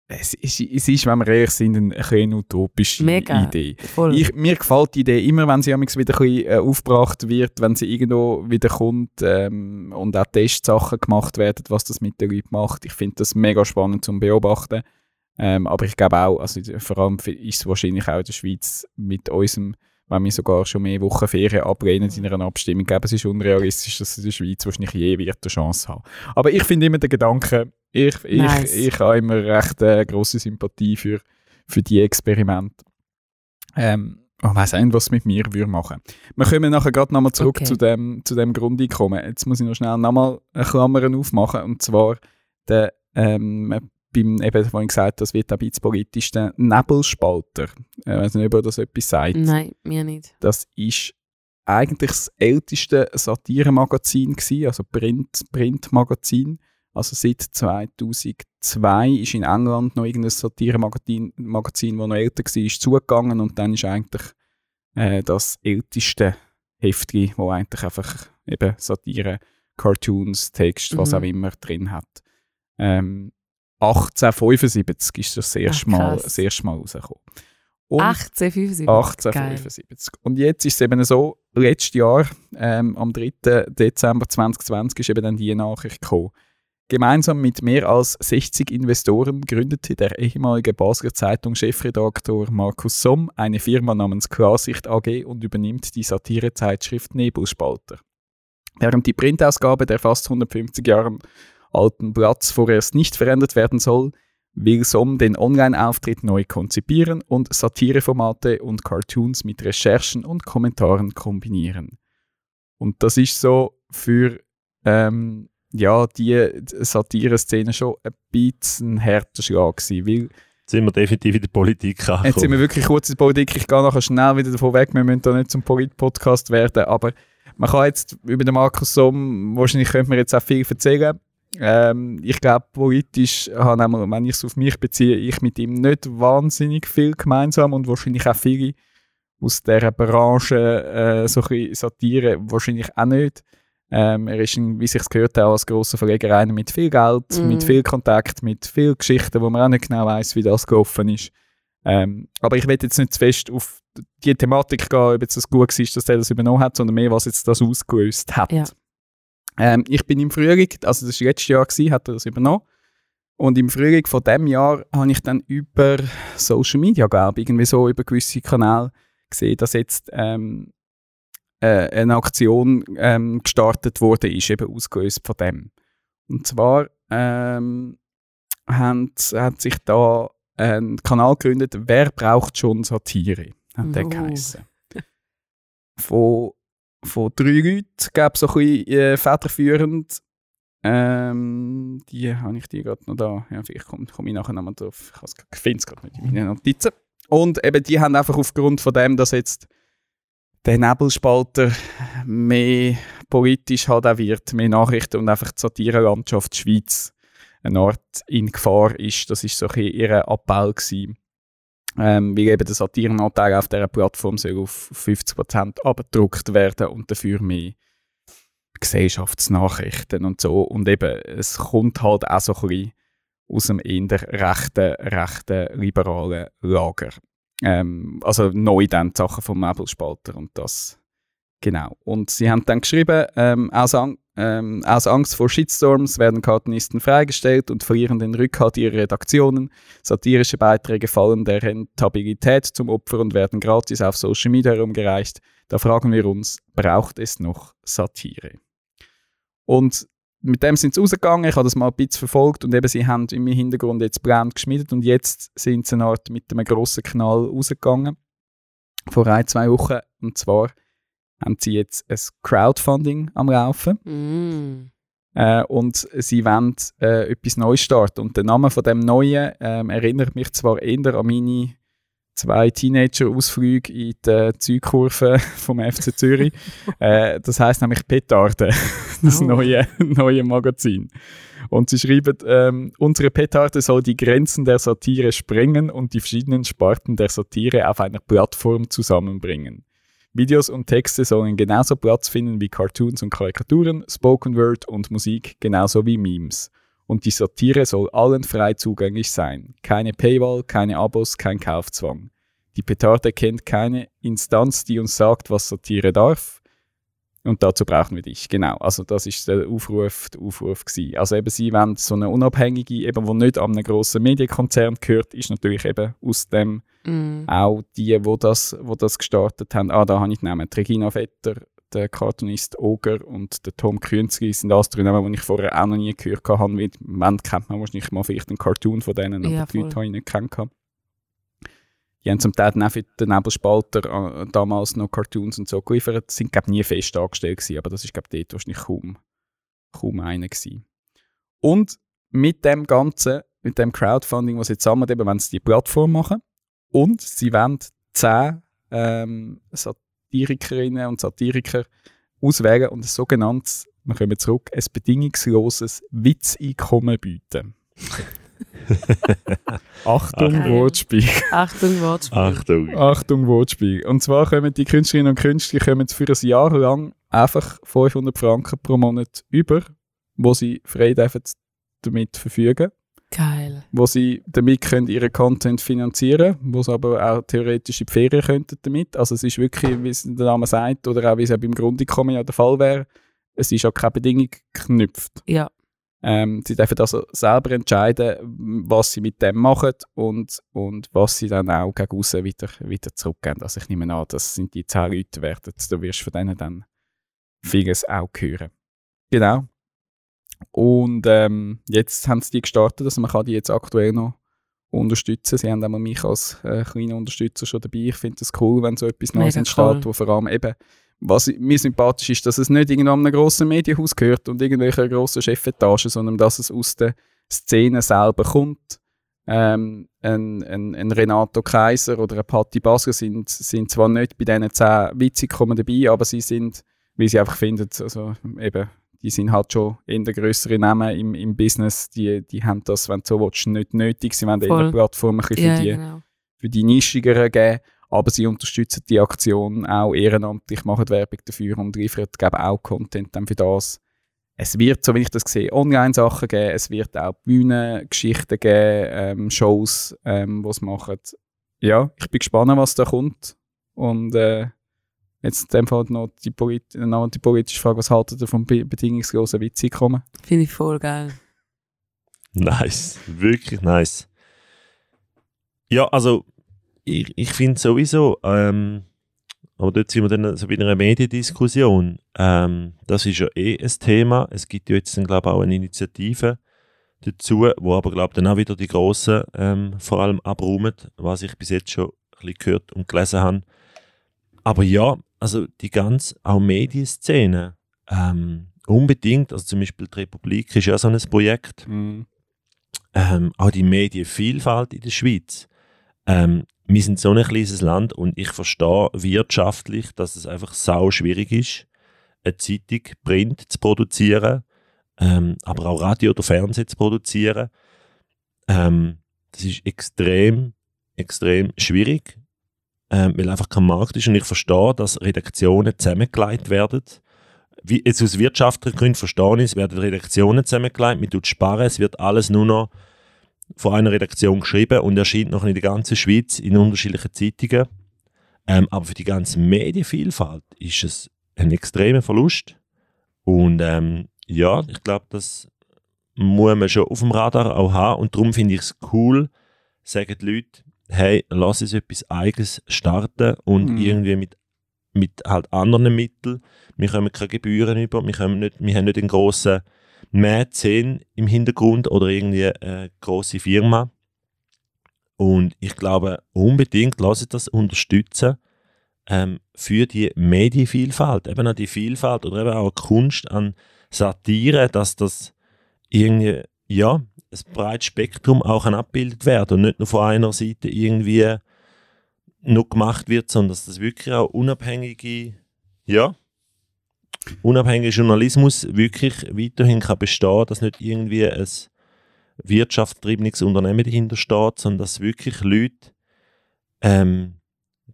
es ist, es ist wenn wir ehrlich sind, eine, eine utopische Mega, Idee. Ich, mir gefällt die Idee immer, wenn sie wieder ein bisschen, äh, aufgebracht wird, wenn sie irgendwo wieder kommt ähm, und auch Testsachen gemacht werden, was das mit den Leuten macht. Ich finde das mega spannend zum Beobachten. Ähm, aber ich glaube auch, also vor allem ist es wahrscheinlich auch in der Schweiz mit unserem, wenn wir sogar schon mehr Wochen Ferien ablehnen in einer Abstimmung, glaube, es ist unrealistisch, dass in der Schweiz wahrscheinlich je wird eine Chance haben. Aber ich finde immer den Gedanken, ich, ich, Nice. ich habe immer recht äh, große Sympathie für, für die Experimente. Ähm, ich weiss auch nicht, was es mit mir würde machen. Wir kommen nachher gerade nochmal zurück Okay. zu, dem, zu dem Grundeinkommen. Jetzt muss ich noch schnell nochmal eine Klammer aufmachen, und zwar der, ähm, beim, eben, wo ich gesagt habe, das wird auch ein bisschen politisch, der Nebelspalter. Ich weiß nicht, ob ihr das etwas sagt. Nein, mir nicht. Das ist eigentlich das älteste Satiremagazin gewesen, also Print, Printmagazin. Also seit 2002 ist in England noch irgendein Satiremagazin, Magazin, das noch älter war, ist zugegangen und dann ist eigentlich äh, das älteste Heftchen, wo eigentlich einfach eben Satire, Cartoons, Text, was Mhm. auch immer drin hat. Ähm, 1875 ist das, das erste, Ach, Mal, das erste Mal rausgekommen. Und 1875. 1875. Und jetzt ist es eben so, letztes Jahr, ähm, am 3. Dezember 2020, ist eben dann die Nachricht gekommen. Gemeinsam mit mehr als 60 Investoren gründete der ehemalige Basler Zeitung-Chefredaktor Markus Somm eine Firma namens Klarsicht AG und übernimmt die Satirezeitschrift Nebelspalter. Während die Printausgabe der fast 150 Jahre alten Blatts vorerst nicht verändert werden soll, will Somm den Online-Auftritt neu konzipieren und Satireformate und Cartoons mit Recherchen und Kommentaren kombinieren. Und das ist so für ähm, ja, die Satire-Szene schon ein bisschen härter Schlag gewesen, weil Jetzt sind wir definitiv in der Politik angekommen. Jetzt sind wir wirklich kurz in der Politik. Ich gehe nachher schnell wieder davon weg. Wir müssen da nicht zum Polit-Podcast werden. Aber man kann jetzt über den Markus Somm, wahrscheinlich könnte man jetzt auch viel erzählen. Ähm, ich glaube, politisch habe wenn ich es auf mich beziehe, ich mit ihm nicht wahnsinnig viel gemeinsam und wahrscheinlich auch viele aus dieser Branche, äh, so ein Satire, wahrscheinlich auch nicht. Ähm, er ist, ein- wie sich es gehört, auch als grosser Verleger einer mit viel Geld, Mhm. mit viel Kontakt, mit viel Geschichten, wo man auch nicht genau weiß, wie das gelaufen ist. Ähm, aber ich will jetzt nicht zu fest auf die Thematik gehen, ob jetzt das gut war, dass er das übernommen hat, sondern mehr, was jetzt das ausgelöst hat. Ja. Ähm, ich bin im Frühling, also das war letztes Jahr, gewesen, hat er das übernommen. Und im Frühling von dem Jahr habe ich dann über Social Media, glaube irgendwie so über gewisse Kanäle gesehen, dass jetzt ähm, äh, eine Aktion ähm, gestartet wurde, ist eben ausgelöst von dem. Und zwar ähm, haben, hat sich da ein Kanal gegründet, Wer braucht schon Satire? Hat der Oh. geheißen. Von, von drei Leuten gab es so ein bisschen äh, federführend. Ähm, die habe ich die gerade noch da. Ja, vielleicht komme komm ich nachher nochmal drauf. Ich finde es gerade nicht in meinen Notizen. Und eben die haben einfach aufgrund von dem, dass jetzt der Nebelspalter mehr politisch halt auch wird, mehr Nachrichten und einfach die Satirelandschaft Schweiz eine Art in Gefahr ist. Das ist so ein ihr Appell gewesen. Ähm, weil eben der Satirenanteil auf dieser Plattform soll auf 50% abgedruckt werden und dafür mehr Gesellschaftsnachrichten und so. Und eben, es kommt halt auch so ein bisschen aus dem eher rechten, rechten, liberalen Lager. Ähm, also neu dann die Sachen vom Nebelspalter und das. Genau. Und sie haben dann geschrieben, ähm, aus, Ang ähm, aus Angst vor Shitstorms werden Cartoonisten freigestellt und verlieren den Rückhalt ihrer Redaktionen. Satirische Beiträge fallen der Rentabilität zum Opfer und werden gratis auf Social Media herumgereicht. Da fragen wir uns, braucht es noch Satire? Und mit dem sind sie rausgegangen, ich habe das mal ein bisschen verfolgt und eben sie haben im Hintergrund jetzt Pläne geschmiedet und jetzt sind sie eine Art mit einem grossen Knall rausgegangen. Vor ein, zwei Wochen. Und zwar haben sie jetzt ein Crowdfunding am Laufen. Mm. Äh, und sie wollen äh, etwas Neues starten. Und der Name von dem Neuen ähm, erinnert mich zwar eher an meine zwei Teenager-Ausflüge in die Zeugkurve vom FC Zürich. äh, das heißt nämlich Petarde, das Oh. neue, neue Magazin. Und sie schreiben, ähm, unsere Petarde soll die Grenzen der Satire sprengen und die verschiedenen Sparten der Satire auf einer Plattform zusammenbringen. Videos und Texte sollen genauso Platz finden wie Cartoons und Karikaturen, Spoken Word und Musik genauso wie Memes. Und die Satire soll allen frei zugänglich sein. Keine Paywall, keine Abos, kein Kaufzwang. Die Petarde kennt keine Instanz, die uns sagt, was Satire darf. Und dazu brauchen wir dich. Genau. Also das ist der Aufruf, der Aufruf gewesen. Also eben sie wollen so eine unabhängige, eben wo nicht an einen grossen Medienkonzern gehört, ist natürlich eben aus dem Mm. auch die, wo das, wo das gestartet haben. Ah, da habe ich genommen. Die Regina Vetter, der Cartoonist Oger und der Tom Künzli sind das drei Namen, die ich vorher auch noch nie gehört habe. Weil Im Moment kennt man wahrscheinlich mal vielleicht einen Cartoon von denen, aber Ja, die Leute habe ich nicht kennengelernt. Die haben zum Teil auch für den Nebelspalter äh, damals noch Cartoons und so geliefert. Sind, glaube nie fest angestellt gewesen, aber das ist, glaube dort wahrscheinlich kaum, kaum einer gewesen. Und mit dem Ganzen, mit dem Crowdfunding, was sie jetzt sammeln, eben, wenn sie die Plattform machen, und sie wollen zehn ähm, Satirikerinnen und Satiriker auswählen und ein sogenanntes, wir kommen zurück, ein bedingungsloses Witzeinkommen bieten. Achtung. Wortspiel. Achtung, Wortspiel. Achtung. Achtung, Wortspiel. Und zwar kommen die Künstlerinnen und Künstler kommen für ein Jahr lang einfach 500 Franken pro Monat über, wo sie frei dürfen damit verfügen Geil. wo sie damit können ihren Content finanzieren wo sie aber auch theoretisch in die Ferien könnten damit. Also es ist wirklich, wie es der Name sagt, oder auch wie es auch beim Grundeinkommen ja der Fall wäre, es ist auch keine Bedingung geknüpft. Ja. Ähm, sie dürfen also selber entscheiden, was sie mit dem machen und, und was sie dann auch gegen raus wieder, wieder zurückgeben. Also ich nehme an, das sind die zehn Leute werden, du wirst von denen dann vieles auch hören. Genau. Und ähm, jetzt haben sie die gestartet, also man kann die jetzt aktuell noch unterstützen. Sie haben einmal mich als äh, kleiner Unterstützer schon dabei. Ich finde es cool, wenn so etwas Neues entsteht, cool. wo vor allem eben, was mir sympathisch ist, dass es nicht irgendwo an einem grossen Medienhaus gehört und irgendwelche grossen Chefetagen, sondern dass es aus der Szene selber kommt. Ähm, ein, ein, ein Renato Kaiser oder ein Patti Basler sind, sind zwar nicht bei diesen zehn Witzigkommen dabei, aber sie sind, wie sie einfach finden, also eben, die sind halt schon in der größeren Namen im, im Business, die, die haben das, wenn du so willst, nicht nötig. Sie wollen eine Plattform ein bisschen Ja, für die genau. für die Nischigeren geben, aber sie unterstützen die Aktion auch ehrenamtlich, machen Werbung dafür und liefern geben auch Content dann für das. Es wird, so wie ich das sehe, Online-Sachen geben, es wird auch Bühnengeschichten geben, ähm, Shows, ähm, die sie machen. Ja, ich bin gespannt, was da kommt. Und äh, jetzt in dem Fall noch die, polit noch die politische Frage, was haltet ihr vom be bedingungslosen Witzeinkommen? Finde ich voll geil. Nice, wirklich nice. Ja, also ich, ich finde sowieso, ähm, aber dort sind wir dann so bei einer Mediendiskussion. Ähm, das ist ja eh ein Thema. Es gibt ja jetzt, glaube ich, auch eine Initiative dazu, wo aber, glaube ich, dann auch wieder die Grossen ähm, vor allem abräumen, was ich bis jetzt schon ein bisschen gehört und gelesen habe. Aber ja, also die ganze, auch Medienszene, ähm, unbedingt, also zum Beispiel die Republik ist ja so ein Projekt, ähm, auch die Medienvielfalt in der Schweiz. Ähm, wir sind so ein kleines Land und ich verstehe wirtschaftlich, dass es einfach sau schwierig ist, eine Zeitung Print zu produzieren, ähm, aber auch Radio oder Fernsehen zu produzieren. Ähm, das ist extrem, extrem schwierig, ähm, weil einfach kein Markt ist und ich verstehe, dass Redaktionen zusammengelegt werden. Wie, jetzt aus wirtschaftlichen Gründen verstehe ich, es werden Redaktionen zusammengelegt, man tut sparen, es wird alles nur noch von einer Redaktion geschrieben und erscheint noch in der ganzen Schweiz in unterschiedlichen Zeitungen. Ähm, aber für die ganze Medienvielfalt ist es ein extremer Verlust. Und ähm, ja, ich glaube, das muss man schon auf dem Radar auch haben. Und darum finde ich es cool, sagen die Leute, hey, lass uns etwas Eigenes starten und Mhm. irgendwie mit, mit halt anderen Mitteln. Wir kommen keine Gebühren über, wir, kommen nicht, wir haben nicht einen grossen Mäzen im Hintergrund oder irgendwie eine grosse Firma. Und ich glaube, unbedingt lass uns das unterstützen. ähm, für die Medienvielfalt, eben an die Vielfalt oder eben auch Kunst an Satire, dass das irgendwie, ja, ein breites Spektrum auch kann abgebildet werden und nicht nur von einer Seite irgendwie noch gemacht wird, sondern dass das wirklich auch unabhängige, ja, unabhängiger Journalismus wirklich weiterhin kann bestehen, dass nicht irgendwie ein wirtschaftstriebenes Unternehmen dahinter steht, sondern dass wirklich Leute ähm,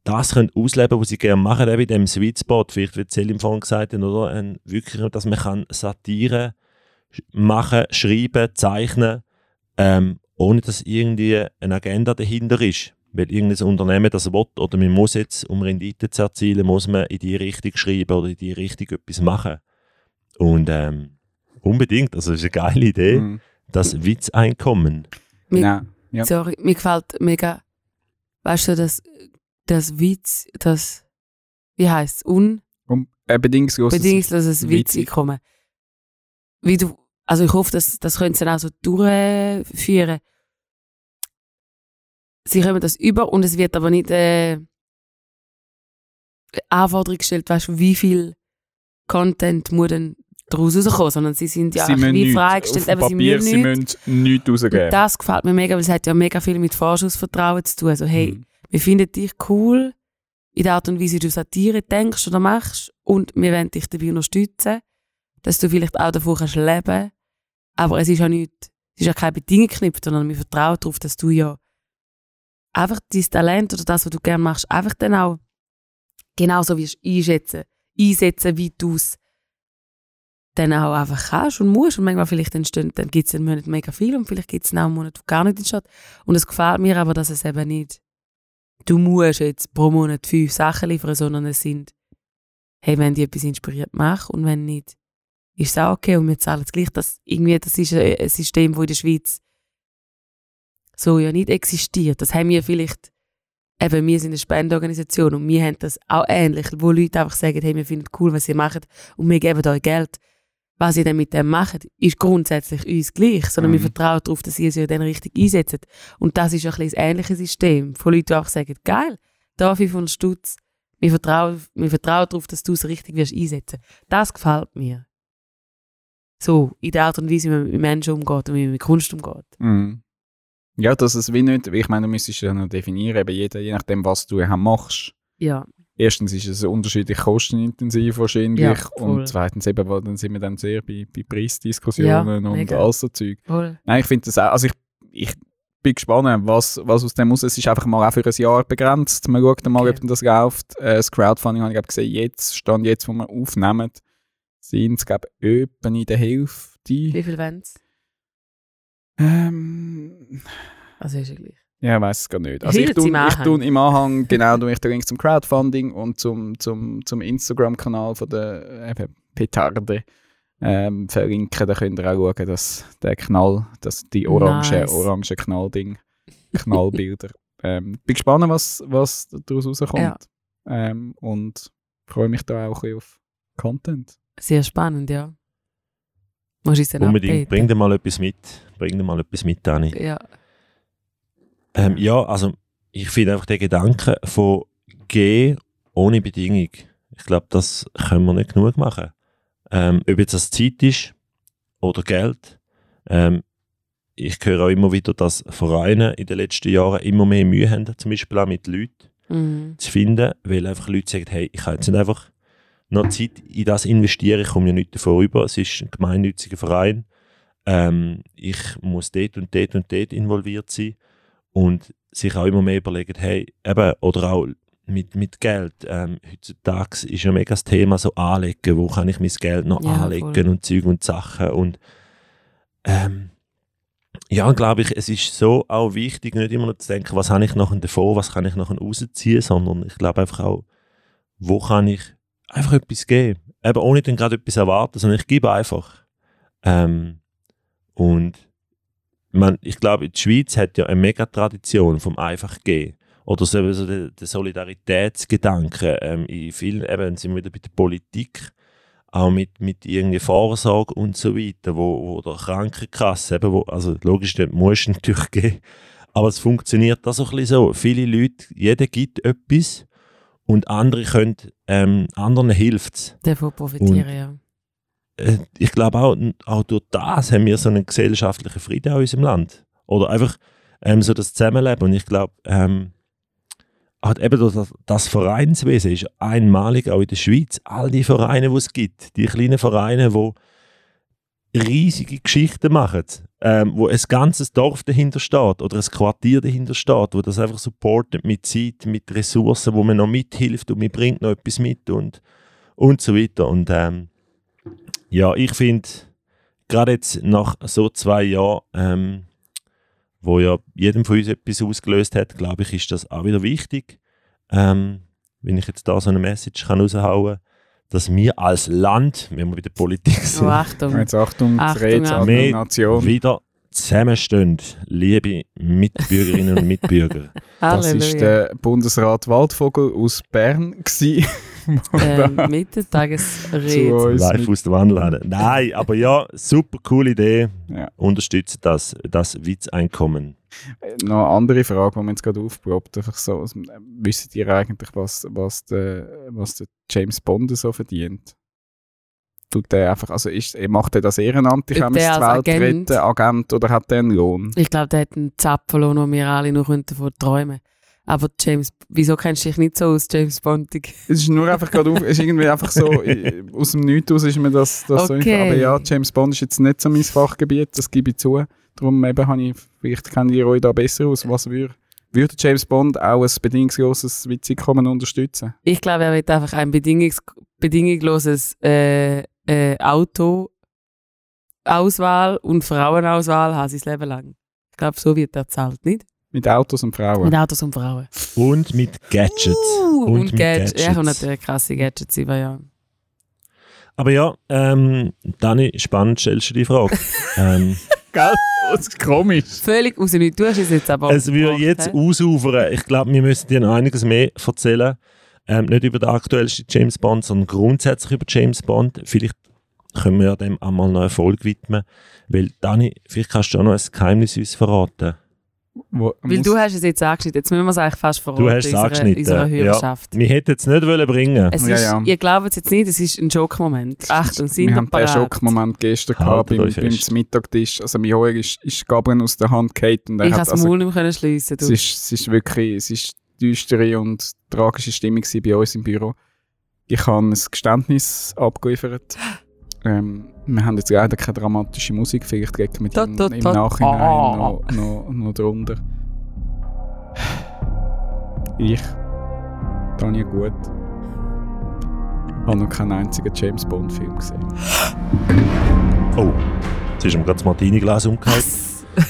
das können ausleben, was sie gerne machen, eben in dem Sweet Spot, vielleicht wie Selim vorhin gesagt hat, oder? Ein, wirklich, dass man kann Satire machen, schreiben, zeichnen, ähm, ohne dass irgendwie eine Agenda dahinter ist. Weil irgendein Unternehmen das will, oder man muss jetzt, um Rendite zu erzielen, muss man in die Richtung schreiben oder in die Richtung etwas machen. Und ähm, unbedingt, also das ist eine geile Idee, Mhm. das Witzeinkommen. Mir, Ja, ja. Sorry, mir gefällt mega, weißt du, das, das Witz, das, wie heißt es, Um, äh, bedingungsloses unbedingungsloses Witz- Witzeinkommen. Wie du, also ich hoffe, dass das können sie dann auch so durchführen. Sie kommen das über und es wird aber nicht äh, Anforderung gestellt, weißt wie viel Content muss denn daraus rauskommen, sondern sie sind ja sie wie freigestellt. Auf Eben, sie Papier, müssen sie nichts. müssen nichts rausgeben. Und das gefällt mir mega, weil es hat ja mega viel mit Vorschussvertrauen zu tun. Also, hey, Mhm. wir finden dich cool in der Art und Weise, wie du Satire denkst oder machst und wir wollen dich dabei unterstützen, dass du vielleicht auch davon kannst leben Aber es ist ja nicht, es ist ja keine Bedingung geknüpft, sondern wir vertrauen darauf, dass du ja einfach dein Talent oder das, was du gerne machst, einfach dann auch genauso wirst einschätzen, einsetzen, wie du es dann auch einfach kannst und musst. Und manchmal vielleicht entstehen, dann gibt es einen Monat mega viel und vielleicht gibt es einen Monat, wo gar nicht entsteht. Und es gefällt mir aber, dass es eben nicht, du musst jetzt pro Monat fünf Sachen liefern, sondern es sind, hey, wenn dich etwas inspiriert, mach und wenn nicht, ist es auch okay und wir zahlen es gleich. Das, irgendwie, das ist ein System, das in der Schweiz so ja nicht existiert. Das haben wir vielleicht, eben, wir sind eine Spendenorganisation und wir haben das auch ähnlich, wo Leute einfach sagen, hey, wir finden cool, was ihr macht und wir geben euch Geld. Was ihr dann mit dem macht, ist grundsätzlich uns gleich, sondern wir Mhm. vertrauen darauf, dass ihr es ja dann richtig einsetzt. Und das ist ein bisschen das ähnliche System von Leuten, die einfach sagen, geil, da 500 Stutz, wir vertrauen, wir vertrauen darauf, dass du es richtig wirst einsetzen. Das gefällt mir. So, in der Art und Weise, wie man mit Menschen umgeht und wie man mit Kunst umgeht. Mhm. Ja, dass es wie nicht, ich meine, du müsstest ja noch definieren, eben jeder, je nachdem, was du machst. Ja, Erstens ist es unterschiedlich kostenintensiv wahrscheinlich Ja, und zweitens eben, weil dann sind wir dann sehr bei, bei Preisdiskussionen Ja, und mega. all so Zeug. voll. Nein, ich finde das auch, also ich, ich bin gespannt, was, was aus dem muss. Es ist einfach mal auch für ein Jahr begrenzt. Man schaut dann mal, Okay. ob das läuft. Äh, das Crowdfunding habe ich glaub, gesehen, jetzt, stand jetzt, wo wir aufnehmen, sind es, glaube ich, in der Hälfte. Wie viel wollen sie? Ähm, Also ist ja gleich. ja, ich weiß es gar nicht. Also ich Hilft tue im ich Anhang. tue im Anhang, genau, tue ich den Link zum Crowdfunding und zum, zum, zum Instagram-Kanal von der eben, Petarde ähm, verlinken. Da könnt ihr auch schauen, dass der Knall, dass die orange, Nice. orange Knallding, Knallbilder. ähm, bin gespannt, was, was daraus rauskommt. Ja. Ähm, und freue mich da auch auf Content. Sehr spannend, ja. Musst dann Unbedingt. updaten. Bring dir mal etwas mit. Bring dir mal etwas mit, Dani. Ja, Ähm, ja, also ich finde einfach den Gedanken von Gehen ohne Bedingung. Ich glaube, das können wir nicht genug machen. Ähm, ob jetzt das Zeit ist oder Geld. Ähm, ich höre auch immer wieder, dass Vereine in den letzten Jahren immer mehr Mühe haben, zum Beispiel auch mit Leuten mhm. zu finden, weil einfach Leute sagen, hey, ich kann jetzt nicht einfach noch Zeit in das investieren, ich komme ja nicht davon rüber, es ist ein gemeinnütziger Verein, ähm, ich muss dort und dort und dort involviert sein und sich auch immer mehr überlegen, hey, eben, oder auch mit, mit Geld, ähm, heutzutage ist ja mega das Thema so anlegen, wo kann ich mein Geld noch Ja, anlegen voll. und Zeug und Sachen? Und ähm, ja, glaube ich, es ist so auch wichtig, nicht immer nur zu denken, was habe ich nachher davon, was kann ich nachher rausziehen, sondern ich glaube einfach auch, wo kann ich einfach etwas geben. Eben ohne dann gerade etwas erwarten, sondern ich gebe einfach. Ähm, und man, ich glaube, die Schweiz hat ja eine mega Tradition vom einfach geben. Oder so, so der, der Solidaritätsgedanke. Ähm, in vielen, eben sind wir wieder bei der Politik, auch mit, mit irgendwie Vorsorge und so weiter, wo, wo der Krankenkasse, eben, wo, also logisch, dort musst du natürlich geben, aber es funktioniert da so ein bisschen so. Viele Leute, jeder gibt etwas und andere können, ähm, anderen hilft es. Davon profitieren, ja. Äh, ich glaube auch, auch durch das haben wir so einen gesellschaftlichen Frieden in unserem Land. Oder einfach ähm, so das Zusammenleben. Und ich glaube, ähm, halt eben das, das Vereinswesen ist einmalig auch in der Schweiz. All die Vereine, die es gibt, die kleinen Vereine, die riesige Geschichten machen, ähm, wo ein ganzes Dorf dahinter steht oder ein Quartier dahinter steht, wo das einfach supportet mit Zeit, mit Ressourcen, wo man noch mithilft und man bringt noch etwas mit und, und so weiter. Und ähm, ja, ich finde, gerade jetzt nach so zwei Jahren, ähm, wo ja jedem von uns etwas ausgelöst hat, glaube ich, ist das auch wieder wichtig, ähm, wenn ich jetzt da so eine Message kann raushauen kann, dass wir als Land, wenn wir bei der Politik sind, Oh, Achtung. Jetzt Achtung, Achtung, Rede, Achtung. Achtung, Nation. wieder zusammenstehen, liebe Mitbürgerinnen und Mitbürger. Das ist der Bundesrat Waldvogel aus Bern gsi. ähm, mit der zu Tagesrede. uns Live aus der Wandlade. Nein, aber ja, super coole Idee. Ja. Unterstützt das, das Witzeinkommen. Äh, Noch eine andere Frage, die mir jetzt gerade aufgeploppt einfach so, also, äh, Wisst ihr eigentlich, was, was, der, was der James Bond so verdient? Tut der einfach, also ist, macht er das ehrenamtlich, wenn als Welt Agent- retten, Agent, oder hat der einen Lohn? Ich glaube, der hat einen Zapfel, den wir alle noch davon träumen Aber James, wieso kennst du dich nicht so aus, James Bondig? Es ist nur einfach gerade auf, es ist irgendwie einfach so, aus dem Nichts aus ist mir das, das so Okay. einfach, aber ja, James Bond ist jetzt nicht so mein Fachgebiet, das gebe ich zu. Darum eben habe ich, vielleicht kennt ihr euch da besser aus, was würde, würde James Bond auch ein bedingungsloses Witzeinkommen unterstützen? Ich glaube, er wird einfach ein bedingungs bedingungsloses äh, äh, Auto Auswahl und Frauenauswahl haben sein Leben lang. Ich glaube, so wird er zahlt, nicht? Mit Autos und Frauen. Mit Autos und Frauen. Und mit Gadgets. Uh, Und und, mit Gadgets. Ja, Gadgets. und natürlich krasse Gadgets über ja. Aber ja, ähm, Dani, spannend stellst du die Frage. ähm, Gell? Das ist komisch. Völlig raus nicht. Du hast es jetzt aber. es würde gebracht, jetzt hä? ausufern. Ich glaube, wir müssen dir noch einiges mehr erzählen. Ähm, nicht über den aktuellsten James Bond, sondern grundsätzlich über James Bond. Vielleicht können wir ja dem einmal noch eine Folge widmen. Weil, Dani, vielleicht kannst du auch noch ein Geheimnis uns verraten. Wo, Weil du hast es jetzt angeschnitten. Jetzt müssen wir es eigentlich fast verraten. Du hast es unserer, angeschnitten, unserer ja. Hörerschaft. Wir hätten es nicht wollen bringen Es Ja, ist, ja. Ihr glaubt es jetzt nicht, es ist ein Schockmoment. Achtung, sind wir haben den? Schockmoment gestern gehabt beim, beim. Mittagtisch. Also mein Ohr ist, ist Gabriel aus der Hand er Ich hat konnte das also, Maul nicht mehr schliessen. es, ist, es ist wirklich es ist düstere und tragische Stimmung gewesen bei uns im Büro. Ich habe ein Geständnis abgeliefert. Ähm, wir haben jetzt leider keine dramatische Musik, vielleicht geht mit Tot, im. Nachhinein Ah. noch, noch, noch drunter. Ich, Daniel Gut, habe noch keinen einzigen James Bond Film gesehen. Oh, jetzt ist mir gerade das Martini-Glas umgekehrt. Was?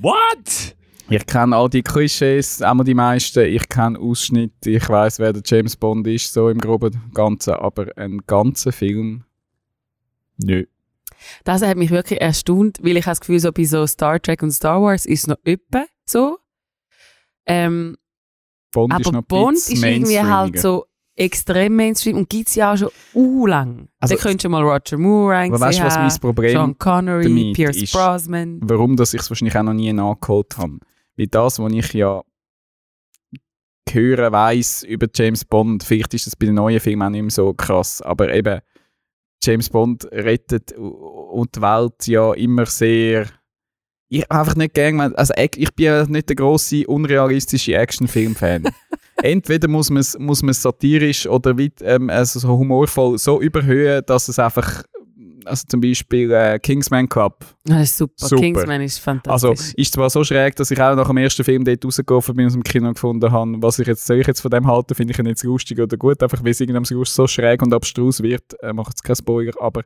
What? Ich kenne all die Klischees, einmal die meisten. Ich kenne Ausschnitte, ich weiß, wer der James Bond ist, so im groben Ganzen, aber einen ganzen Film. Nö. Das hat mich wirklich erstaunt, weil ich habe das Gefühl, so bei so Star Trek und Star Wars ist es noch öppe so. Ähm, Bond ist aber noch Bond ist irgendwie halt so extrem Mainstream und gibt es ja auch schon uh lang. Also- da könntest du mal Roger Moore Aber weißt du, was mein Problem Sean Connery, Pierce ist? Brosnan. warum dass ich es wahrscheinlich auch noch nie nachgeholt habe. Weil das, was ich ja hören weiss über James Bond, vielleicht ist das bei den neuen Filmen auch nicht mehr so krass, aber eben James Bond rettet und die Welt ja immer sehr ich habe einfach nicht gerne, also ich bin nicht der grosse unrealistische Actionfilm-Fan. Entweder muss man es muss man's satirisch oder weit, ähm, also so humorvoll so überhöhen, dass es einfach, also zum Beispiel äh, Kingsman Club, Ah, Das ist super. Super. Kingsman ist fantastisch. also ist zwar so schräg, dass ich auch nach dem ersten Film dort rausgelaufen bin aus dem Kino gefunden habe, was ich jetzt, soll ich jetzt von dem halten, finde ich ihn jetzt lustig oder gut, einfach weil es irgendwann so so schräg und abstrus wird, äh, macht es keinen Spoiler, aber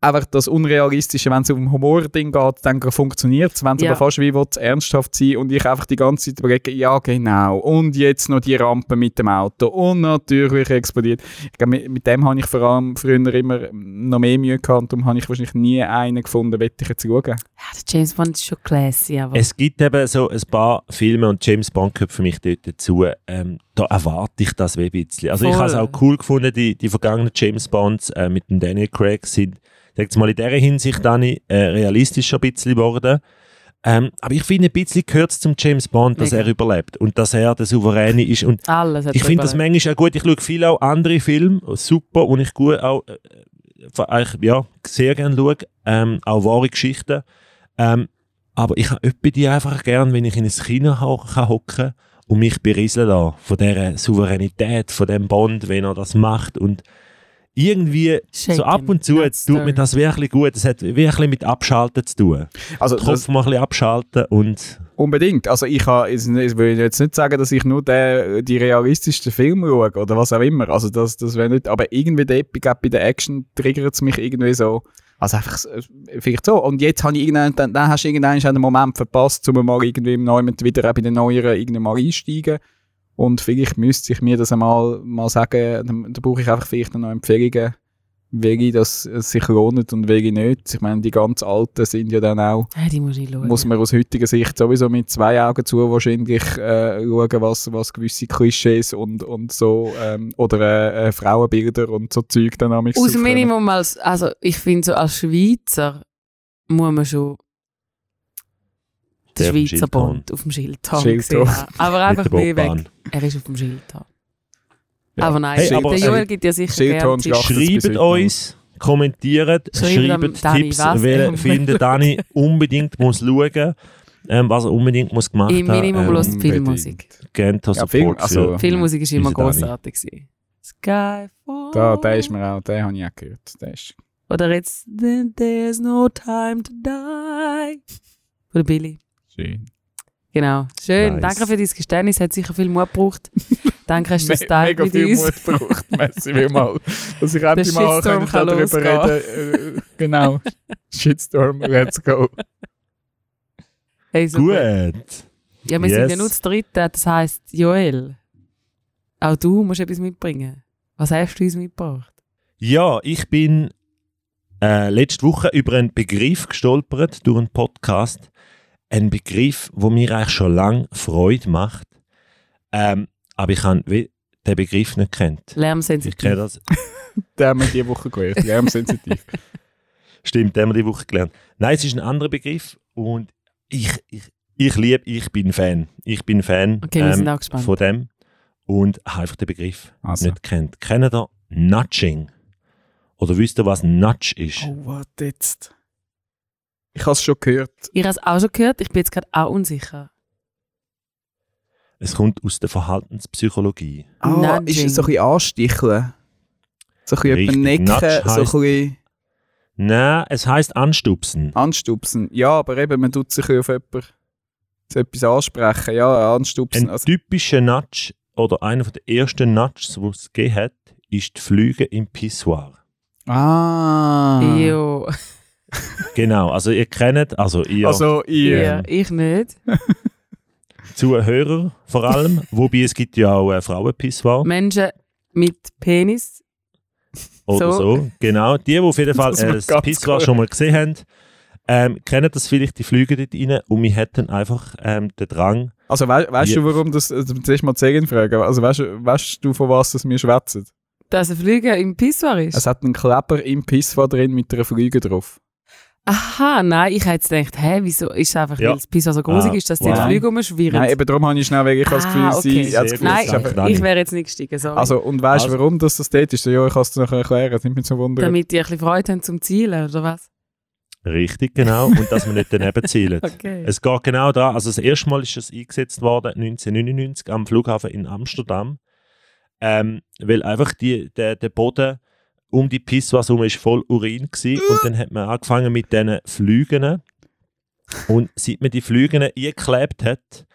einfach das Unrealistische, wenn es um Humor-Ding geht, dann funktioniert es, wenn es Ja. aber fast wie will, ernsthaft sein und ich einfach die ganze Zeit überlege, ja genau, und jetzt noch die Rampe mit dem Auto und natürlich explodiert. Ich glaube, mit, mit dem habe ich vor allem früher immer noch mehr Mühe gehabt und darum habe ich wahrscheinlich nie einen gefunden, wette ich jetzt schauen. ja, der James Bond ist schon classy, aber Es gibt eben so ein paar Filme und James Bond gehört für mich dort dazu. Ähm, da erwarte ich das wie ein bisschen. Also ich Voll. habe es auch cool gefunden, die, die vergangenen James Bonds äh, mit dem Daniel Craig sind, jetzt mal in dieser Hinsicht, Dani, äh, realistischer ein bisschen geworden. Ähm, aber ich finde, ein bisschen gehört es zum James Bond, dass Mega. er überlebt und dass er der Souveräne ist. Und Alles ich finde das manchmal auch gut. Ich schaue viele auch andere Filme, super, und ich gut auch äh, äh, ja, sehr gerne schaue, ähm, auch wahre Geschichten. Ähm, aber ich habe die einfach gern, wenn ich in ein Kino ho kann hocken und mich berieseln lassen von dieser Souveränität, von dem Bond, wenn er das macht und irgendwie so Shaken, ab und zu not tut mir das wirklich gut. Es hat wirklich mit Abschalten zu tun. Also Den Kopf mal ein bisschen abschalten und unbedingt. Also ich, kann, ich will jetzt nicht sagen, dass ich nur den, die realistischsten Filme schaue oder was auch immer. Also das, das wäre nicht. Aber irgendwie der Epic gerade bei der Action triggert es mich irgendwie so. Also einfach so- vielleicht so. Und jetzt habe ich irgendwann, dann, dann hast du irgendwann einen Moment verpasst, um mal irgendwie im Neuen wieder auch bei den Neueren irgendwie mal einsteigen. Und vielleicht müsste ich mir das einmal mal sagen, dann, da brauche ich einfach vielleicht noch Empfehlungen, welche das sich lohnt und welche nicht. Ich meine, die ganz Alten sind ja dann auch Ja, die muss muss man aus heutiger Sicht sowieso mit zwei Augen zu wahrscheinlich äh, schauen, was, was gewisse Klischees und, und so ähm, oder äh, äh, Frauenbilder und so Zeug dann Aus dem Minimum als, also ich finde so als Schweizer muss man schon den Der Schweizer Schild Bond auf dem Schild haben Schild gesehen. haben. Aber einfach der mehr Bobbahn. weg. Er ist auf dem Schild haben. Ja. Aber nein, Hey, der aber, Joel äh, gibt ja sicher gerne Schreibt uns, kommentiert, Schreibt Tipps, Film der Dani unbedingt muss schauen ähm, was er unbedingt muss gemacht Im Minimum haben. Ähm, die Filmmusik. Gent Ja, Film- also- Filmmusik ist immer großartig gewesen. Skyfall. Da, der ist mir auch, den habe ich auch gehört. Der ist, Oder jetzt Then There's No Time to Die. Von der Billy. Schön. Genau. Schön. Nice. Danke für dein Geständnis. Hat sicher viel Mut gebraucht. Danke, hast du das Me geteilt mega mit viel uns. Mut braucht. Merci vielmals. Dass ich endlich mal darüber losgehen. reden äh, Genau. Shitstorm, let's go. Hey, Gut. Ja, wir sind ja Yes. nur zu dritt. Das heisst, Joel, auch du musst etwas mitbringen. Was hast du uns mitgebracht? Ja, ich bin äh, letzte Woche über einen Begriff gestolpert durch einen Podcast. Ein Begriff, wo mir eigentlich schon lange Freude macht. Ähm, aber ich habe den Begriff nicht kennt. Ich kenne Lärmsensitiv. das. Den haben wir diese Woche gehört. Lärmsensitiv. Stimmt, den haben wir die Woche gelernt. Nein, es ist ein anderer Begriff und ich, ich, ich liebe, ich bin Fan. Ich bin Fan Okay, wir sind ähm, auch gespannt. von dem und habe einfach den Begriff Also. nicht kennt. Kennt ihr Nudging? Oder wisst ihr, was Nudge ist? Oh, warte jetzt. Ich habe es schon gehört. Ich habe es auch schon gehört. Ich bin jetzt gerade auch unsicher. Es kommt aus der Verhaltenspsychologie. Ah, Nudging. ist es so ein bisschen ansticheln? So ein bisschen necken, Nudge so ein heisst- bisschen Nein, es heißt anstupsen. anstupsen. Ja, aber eben, man tut sich auf jemanden, zu etwas ansprechen. Ja, anstupsen. Ein Also, typischer Nudge oder einer der ersten Nudges, die es gegeben hat, ist die Flüge im Pissoir. ah. Jo. Genau, also ihr kennt, also ihr Also, ihr. Ja, ich nicht. Zuhörer vor allem, wobei es gibt ja auch äh, Frauenpissoir Menschen mit Penis. oder so. so. Genau, die, die auf jeden Fall Das äh, das gut. schon mal gesehen haben, ähm, kennen das vielleicht, die Flüge dort rein und wir hätten einfach ähm, den Drang, Also, wei weißt du, warum das. Also, zuerst mal Zegen fragen. Also, weißt, du- weißt du, von was das wir schwätzen? Dass ein Flüge im Pissoir ist. Es hat einen Kleber im Pisswar drin mit einer Flüge drauf. Aha, nein, ich hätte gedacht, hä, wieso ist es einfach, Ja. weil das Pissoir so groß Ah, ist, dass die wow. Flüge rumschwirren? Nein, eben darum habe ich schnell, weil ich habe das Gefühl, Ah, sie. okay. ich das Gefühl, gut, es ist Nein, Dani. ich wäre jetzt nicht gestiegen, sorry. Also, und weißt du, Also- warum das, das dort ist? Ja, ich kann es dir noch erklären, das nimmt mich so Wunder. Damit die ein bisschen Freude haben zum Zielen, oder was? richtig genau, und dass wir nicht daneben zielen. Okay. Es geht genau da. Also das erste Mal ist es eingesetzt worden 1999 am Flughafen in Amsterdam, ähm, weil einfach die, der, der Boden um die Pisswas herum ist voll Urin gsi und dann hat man angefangen mit diesen Flügen und seit man die Flügen eingeklebt hat,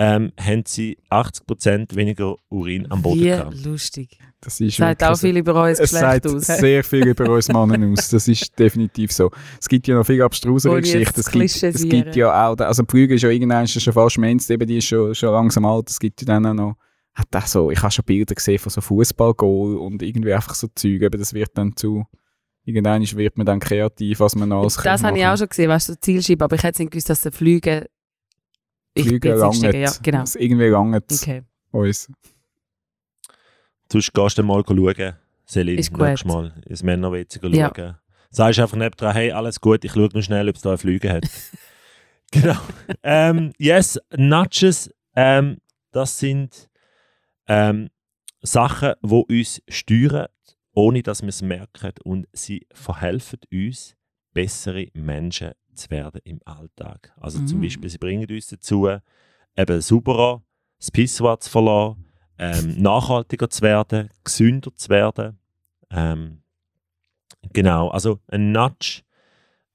ähm, haben sie 80% weniger Urin am Boden Wie gehabt. lustig. Das ist Sagt wirklich auch viel über euer Es Geschlecht sagt aus. sehr viel über uns Männer aus. Das ist definitiv so. Es gibt ja noch viel abstrusere Geschichten. Es gibt, es gibt ja auch, also die Flüge ist ja irgendwann schon fast Mainstream, die ist schon, schon langsam alt. Es gibt ja dann auch noch, hat auch so, ich habe schon Bilder gesehen von so Fußballgoal und irgendwie einfach so Zeug, aber das wird dann zu, irgendwann wird man dann kreativ, was man alles Das habe ich auch schon gesehen, weißt du, so Zielscheibe, aber ich hätte nicht gewusst, dass der Flüge. Flüge eingestiegen, ja, genau. Es irgendwie langt Okay. uns. Sonst gehst du mal schauen, Celine, Ist nächstes Mal ins Männerwitz schauen. Ja. Sagst einfach nebendran, hey, alles gut, ich schaue nur schnell, ob es da einen Flüge hat. Genau. ähm, yes, Nudges, ähm, das sind ähm, Sachen, die uns steuern, ohne dass wir es merken und sie verhelfen uns, bessere Menschen zu werden im Alltag. Also zum Mm. Beispiel, sie bringen uns dazu, eben sauberer das Pisswort zu verlassen, ähm, nachhaltiger zu werden, gesünder zu werden. Ähm, genau, also ein Nudge.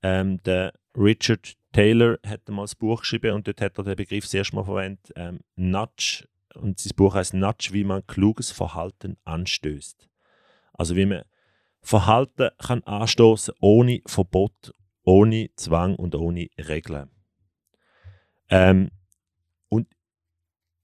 Ähm, der Richard Taylor hat mal ein Buch geschrieben und dort hat er den Begriff das erste Mal verwendet, ähm, Nudge. Und sein Buch heißt Nudge, wie man kluges Verhalten anstößt. Also wie man Verhalten kann anstoßen ohne Verbot, ohne Zwang und ohne Regeln. Ähm, und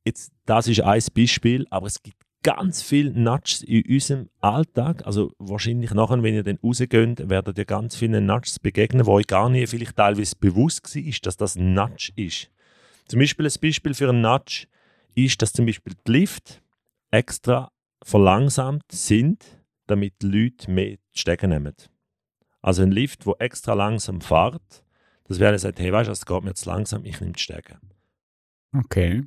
jetzt, das ist ein Beispiel, aber es gibt ganz viele Nudges in unserem Alltag. Also wahrscheinlich nachher, wenn ihr dann rausgeht, werdet ihr ganz viele Nudges begegnen, wo euch gar nicht vielleicht teilweise bewusst war, dass das Nudge ist. Zum Beispiel ein Beispiel für einen Nudge ist, dass zum Beispiel die Lift extra verlangsamt sind, damit die Leute mehr Stege nehmen. Also ein Lift, der extra langsam fährt, das wäre sagt, hey, weißt du, es geht mir zu langsam, ich nehme die Stege. Okay.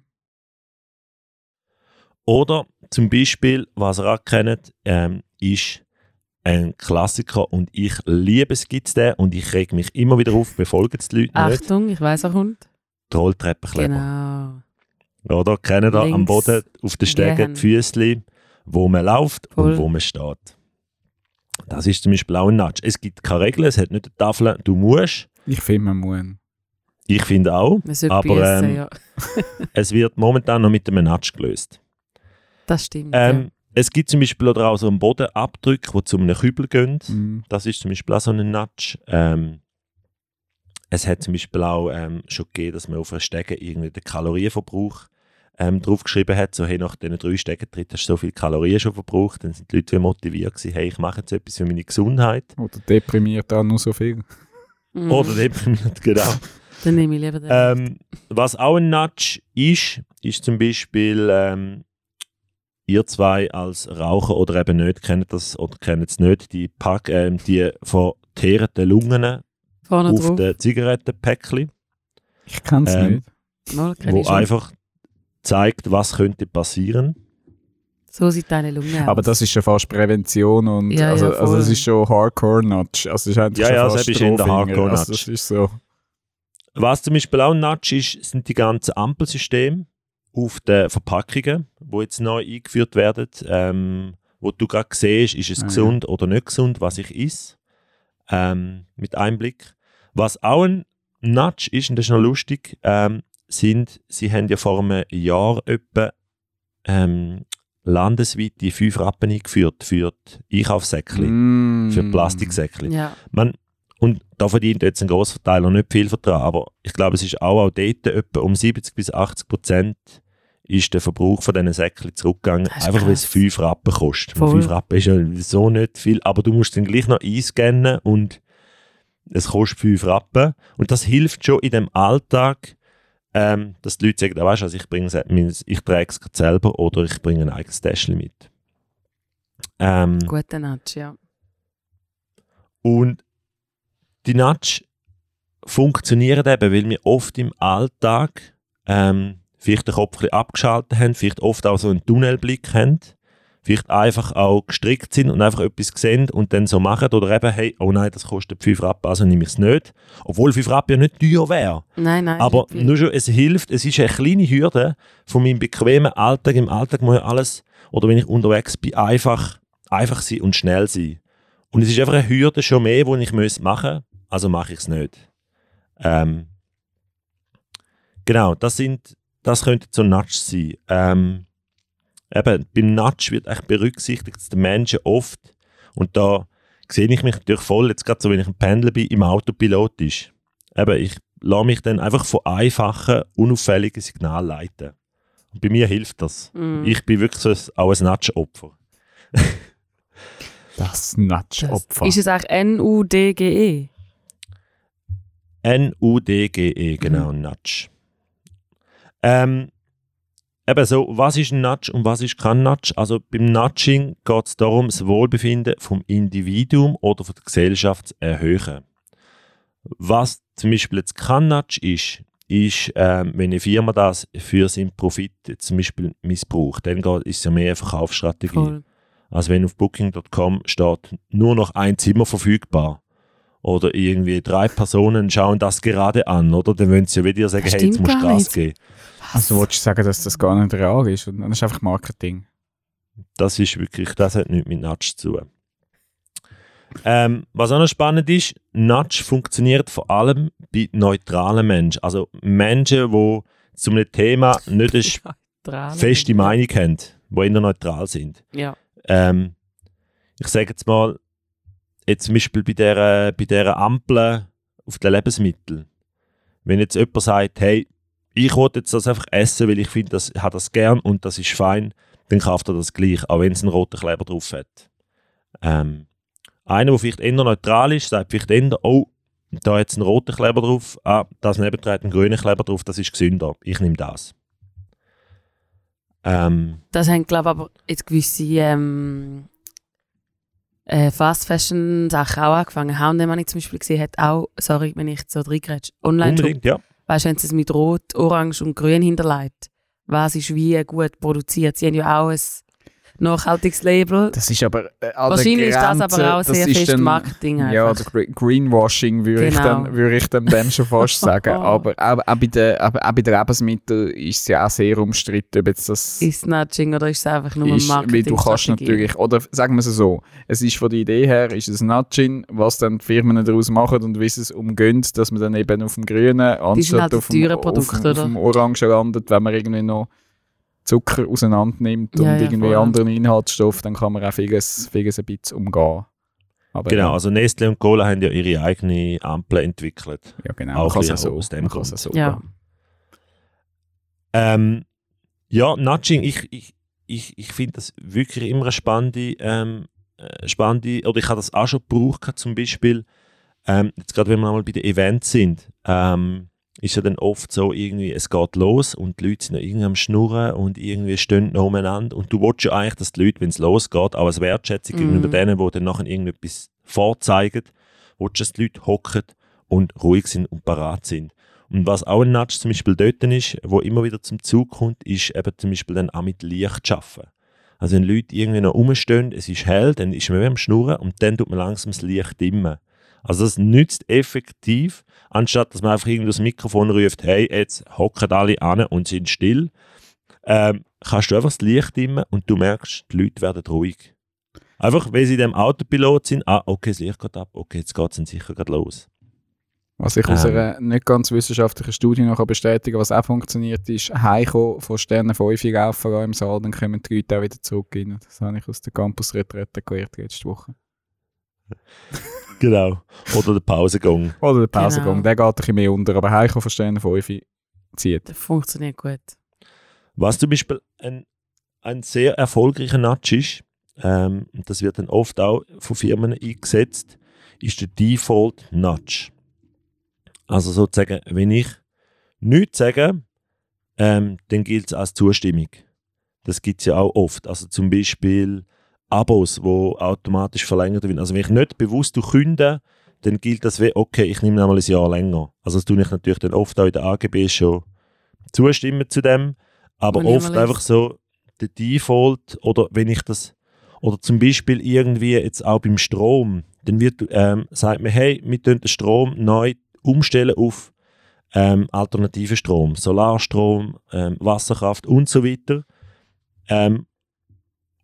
Oder zum Beispiel, was ihr auch kennt, ähm, ist ein Klassiker und ich liebe es, gibt es den und ich reg mich immer wieder auf, befolgen es die Leute nicht. Achtung, ich weiß, er kommt. Die Rolltreppenkleber. Genau. Oder kennen da am Boden auf den Stegen die Füßli, wo man läuft Voll. und wo man steht. Das ist zum Beispiel auch ein Nudge. Es gibt keine Regeln, es hat nicht eine Tafel, du musst. Ich finde, man muss. Ich finde auch, Aber, ähm, ja. es wird momentan noch mit einem Nudge gelöst. Das stimmt. Ähm, es gibt zum Beispiel oder auch so einen Bodenabdruck, die zu einem Kübel gehen. Mhm. Das ist zum Beispiel auch so ein Nudge. Ähm, es hat zum Beispiel auch ähm, schon gegeben, dass man auf einer Stege irgendwie den Kalorienverbrauch ähm, draufgeschrieben hat, so hey, nach diesen drei Stegentritt hast du so viele Kalorien schon verbraucht. Dann sind die Leute motiviert gewesen, hey, ich mache jetzt etwas für meine Gesundheit. Oder deprimiert auch nur so viel. Mhm. Oder deprimiert, genau. Dann nehme ich lieber den. Ähm, was auch ein Nudge ist, ist zum Beispiel, ähm, ihr zwei als Raucher oder eben nicht, kennt das oder kennt es nicht, die, Pack, ähm, die verteerten Lungen Vorne auf drauf. den Zigarettenpäckchen, Ich kann es Ähm, nicht. Mal, kenn wo einfach zeigt, was könnte passieren. So sieht deine Lunge aus. Aber das ist ja fast Prävention und Ja, ja, also, also voll. es ist schon Hardcore-Nudge. Also es ist eigentlich Ja, schon ja, fast das ist in der. Hardcore-Nudge. Also das ist so. Was zum Beispiel auch ein Nudge ist, sind die ganzen Ampelsysteme auf den Verpackungen, wo jetzt neu eingeführt werden, ähm, wo du gerade siehst, ist es Ah, ja. gesund oder nicht gesund, was ich esse, ähm, mit Einblick. Was auch ein Nudge ist, und das ist noch lustig, ähm, sind, sie haben ja vor einem Jahr etwa ähm, landesweit die fünf Rappen eingeführt für die Einkaufssäckchen, Mm. für Plastiksäckchen. ja. Man, und da verdient jetzt ein grosser Verteiler nicht viel daran, aber ich glaube, es ist auch, auch dort etwa um 70 bis 80 Prozent ist der Verbrauch von diesen Säckchen zurückgegangen, einfach weil es. 5 Rappen kostet. Voll. 5 Rappen ist ja so nicht viel, aber du musst dann gleich noch einscannen und es kostet 5 Rappen. Und das hilft schon in dem Alltag, ähm, dass die Leute sagen, ah, weißt du, also ich, bring's- ich trage es selber oder ich bringe ein eigenes Täschchen mit. Ähm, Guter Natsch, ja. Und die Nudge funktionieren eben, weil wir oft im Alltag ähm, vielleicht den Kopf abgeschaltet haben, vielleicht oft auch so einen Tunnelblick haben, vielleicht einfach auch gestrickt sind und einfach etwas sehen und dann so machen oder eben, hey, oh nein, das kostet 5 Rappen, also nehme ich es nicht. Obwohl 5 Rappen ja nicht teuer wäre. Nein, nein. Aber ich- nur schon, es hilft, es ist eine kleine Hürde von meinem bequemen Alltag. Im Alltag muss ja alles, oder wenn ich unterwegs bin, einfach, einfach sein und schnell sein. Und es ist einfach eine Hürde schon mehr, die ich machen muss, also mache ich es nicht. Ähm, genau, das sind, das könnte so Nudge sein. Ähm, eben, beim Nudge wird echt berücksichtigt, dass die Menschen oft, und da sehe ich mich natürlich voll, jetzt gerade so, wenn ich ein Pendler bin, im Autopilot ist. Eben, ich lasse mich dann einfach von einfachen, unauffälligen Signalen leiten. Und bei mir hilft das. Mm. Ich bin wirklich so ein, auch ein Nudge-Opfer. Das Nudge-Opfer. Ist es eigentlich N-U-D-G-E? N-U-D-G-E, genau, Nudge. Ähm, eben so, was ist ein Nudge und was ist kein Nudge? Also beim Nudging geht es darum, das Wohlbefinden vom Individuum oder von der Gesellschaft zu erhöhen. Was zum Beispiel jetzt kein Nudge ist, ist, ähm, wenn eine Firma das für seinen Profit zum Beispiel missbraucht, dann ist es ja mehr eine Verkaufsstrategie. Voll. Also wenn auf Booking.com steht, nur noch ein Zimmer verfügbar oder irgendwie drei Personen schauen das gerade an, oder? Dann wollen sie ja wieder sagen, Das hey, jetzt musst du Gas geben. Also willst du sagen, dass das gar nicht real ist? Und das ist einfach Marketing. Das ist wirklich, das hat nichts mit Nudge zu tun. Ähm, was auch noch spannend ist, Nudge funktioniert vor allem bei neutralen Menschen. Also Menschen, die zu einem Thema nicht eine feste Meinung haben, die eher neutral sind. Ja. Ähm, ich sage jetzt mal, jetzt zum Beispiel bei dieser, bei dieser Ampel auf den Lebensmitteln. Wenn jetzt jemand sagt, hey, ich will jetzt das einfach essen, weil ich finde, das habe das gern und das ist fein, dann kauft er das gleich, auch wenn es einen roten Kleber drauf hat. Ähm, einer, der vielleicht eher neutral ist, sagt vielleicht eher, oh, da hat es einen roten Kleber drauf, ah, das nebendran hat einen grünen Kleber drauf, das ist gesünder, ich nehme das. Ähm, Das haben, glaube ich, aber jetzt gewisse ähm, äh, Fast Fashion Sachen auch angefangen. H&M, habe ich zum Beispiel gesehen, hat auch, sorry, wenn ich so reingrätsche, online unbedingt, ja. Weißt du, haben sie es mit Rot, Orange und Grün hinterlegt. Was ist wie gut produziert. Sie haben ja auch ein nachhaltiges Label. Das ist aber äh, Wahrscheinlich ist das Grenze, aber auch sehr fest dann- Marketing Ja, oder Gre- Greenwashing würde ich, Genau. dann, würde ich dann, dann schon fast sagen. Aber auch, auch, bei den, aber auch bei den Lebensmitteln ist es ja auch sehr umstritten, ob jetzt das ist es Nudging oder ist es einfach nur ist, weil Marketing? du kannst natürlich, oder sagen wir es so, es ist von der Idee her, ist es Nudging, was dann die Firmen daraus machen und wie sie es umgehen, dass man dann eben auf dem Grünen anstatt halt auf, dem, teuren auf, dem, auf oder? dem Orangen landet, wenn man irgendwie noch Zucker auseinander nimmt Ja, und ja, irgendwie voll. anderen Inhaltsstoff, dann kann man auch vieles, vieles ein bisschen umgehen. Aber Genau, also Nestle und Cola haben ja ihre eigene Ampel entwickelt. ja, genau. auch man kann so, aus dem kann Grund. so Ja. Ähm, ja, Nudging, ich, ich, ich, ich finde das wirklich immer eine spannende, ähm, äh, spannende, oder ich habe das auch schon gebraucht, zum Beispiel, ähm, jetzt gerade wenn wir einmal bei den Events sind, ähm, ist ja dann oft so irgendwie, es geht los und die Leute sind noch irgendwie am Schnurren und irgendwie stehen noch umeinander und du willst ja eigentlich, dass die Leute, wenn es losgeht, auch als Wertschätzung Mhm. gegenüber denen, die dann nachher irgendetwas vorzeigen, willst du, dass die Leute hocken und ruhig sind und parat sind. Und was auch ein Nudge zum Beispiel dort ist, wo immer wieder zum Zug kommt, ist eben zum Beispiel dann auch mit Licht zu arbeiten. Also wenn Leute irgendwie noch rumstehen, es ist hell, dann ist man wie am Schnurren und dann tut man langsam das Licht dimmen. Also das nützt effektiv, anstatt dass man einfach irgendwie das Mikrofon ruft, hey, jetzt hocken alle an und sind still, ähm, kannst du einfach das Licht dimmen und du merkst, die Leute werden ruhig. Einfach, weil sie in dem Autopilot sind, ah, okay, das Licht geht ab, okay, jetzt geht es sicher gerade los. Was ich aus Ähm. einer nicht ganz wissenschaftlichen Studie noch kann bestätigen was auch funktioniert, ist Heimkommen von Sternen 5 laufen im Saal, dann kommen die Leute auch wieder zurück rein. Das habe ich aus der Campus-Retrette gelernt letzte Woche. Genau. Oder der Pausengang. Oder der Pausengang, Genau. der geht ein bisschen mehr unter, aber Heimkommen von Sternen 5 zieht. Das funktioniert gut. Was zum Beispiel ein, ein sehr erfolgreicher Nudge ist, ähm, und das wird dann oft auch von Firmen eingesetzt, ist der Default Nudge. Also sozusagen, wenn ich nichts sage, ähm, dann gilt es als Zustimmung. Das gibt es ja auch oft. Also zum Beispiel Abos, wo automatisch verlängert werden. Also wenn ich nicht bewusst künde, dann gilt das wie, okay, ich nehme einmal ein Jahr länger. Also das tue ich natürlich dann oft auch in der AGB schon zustimmen zu dem, aber Und oft einfach so der Default oder wenn ich das oder zum Beispiel irgendwie jetzt auch beim Strom, dann wird ähm, sagt man, hey, wir tun den Strom neu umstellen auf ähm, alternativen Strom, Solarstrom, ähm, Wasserkraft und so weiter. Ähm,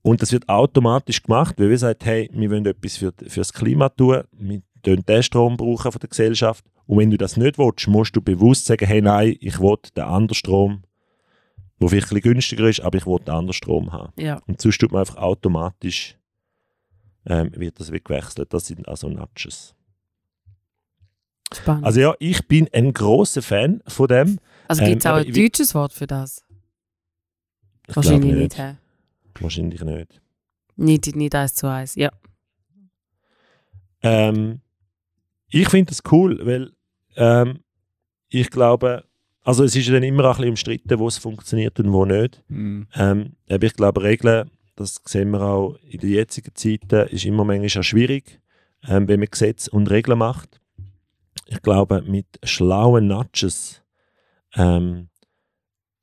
und das wird automatisch gemacht, weil wir sagen, hey, wir wollen etwas für, für das Klima tun, wir tun den Strom brauchen von der Gesellschaft. Und wenn du das nicht willst, musst du bewusst sagen, hey, nein, ich will den anderen Strom, der vielleicht ein günstiger ist, aber ich will den anderen Strom haben. Ja. Und sonst tut man einfach automatisch, ähm, wird das weggewechselt. Das sind also Nudges. Spannend. Also ja, ich bin ein großer Fan von dem. Also ähm, gibt es auch aber ein deutsches Wort für das? Ich Wahrscheinlich glaube nicht. Wahrscheinlich nicht. Nicht, nicht eins zu eins. Ja. Ähm, ich finde das cool, weil ähm, ich glaube, also es ist ja dann immer ein bisschen umstritten, wo es funktioniert und wo nicht. Mhm. Ähm, aber ich glaube, Regeln, das sehen wir auch in den jetzigen Zeiten, ist immer manchmal auch schwierig, ähm, wenn man Gesetze und Regeln macht. Ich glaube, mit schlauen Nudges ähm,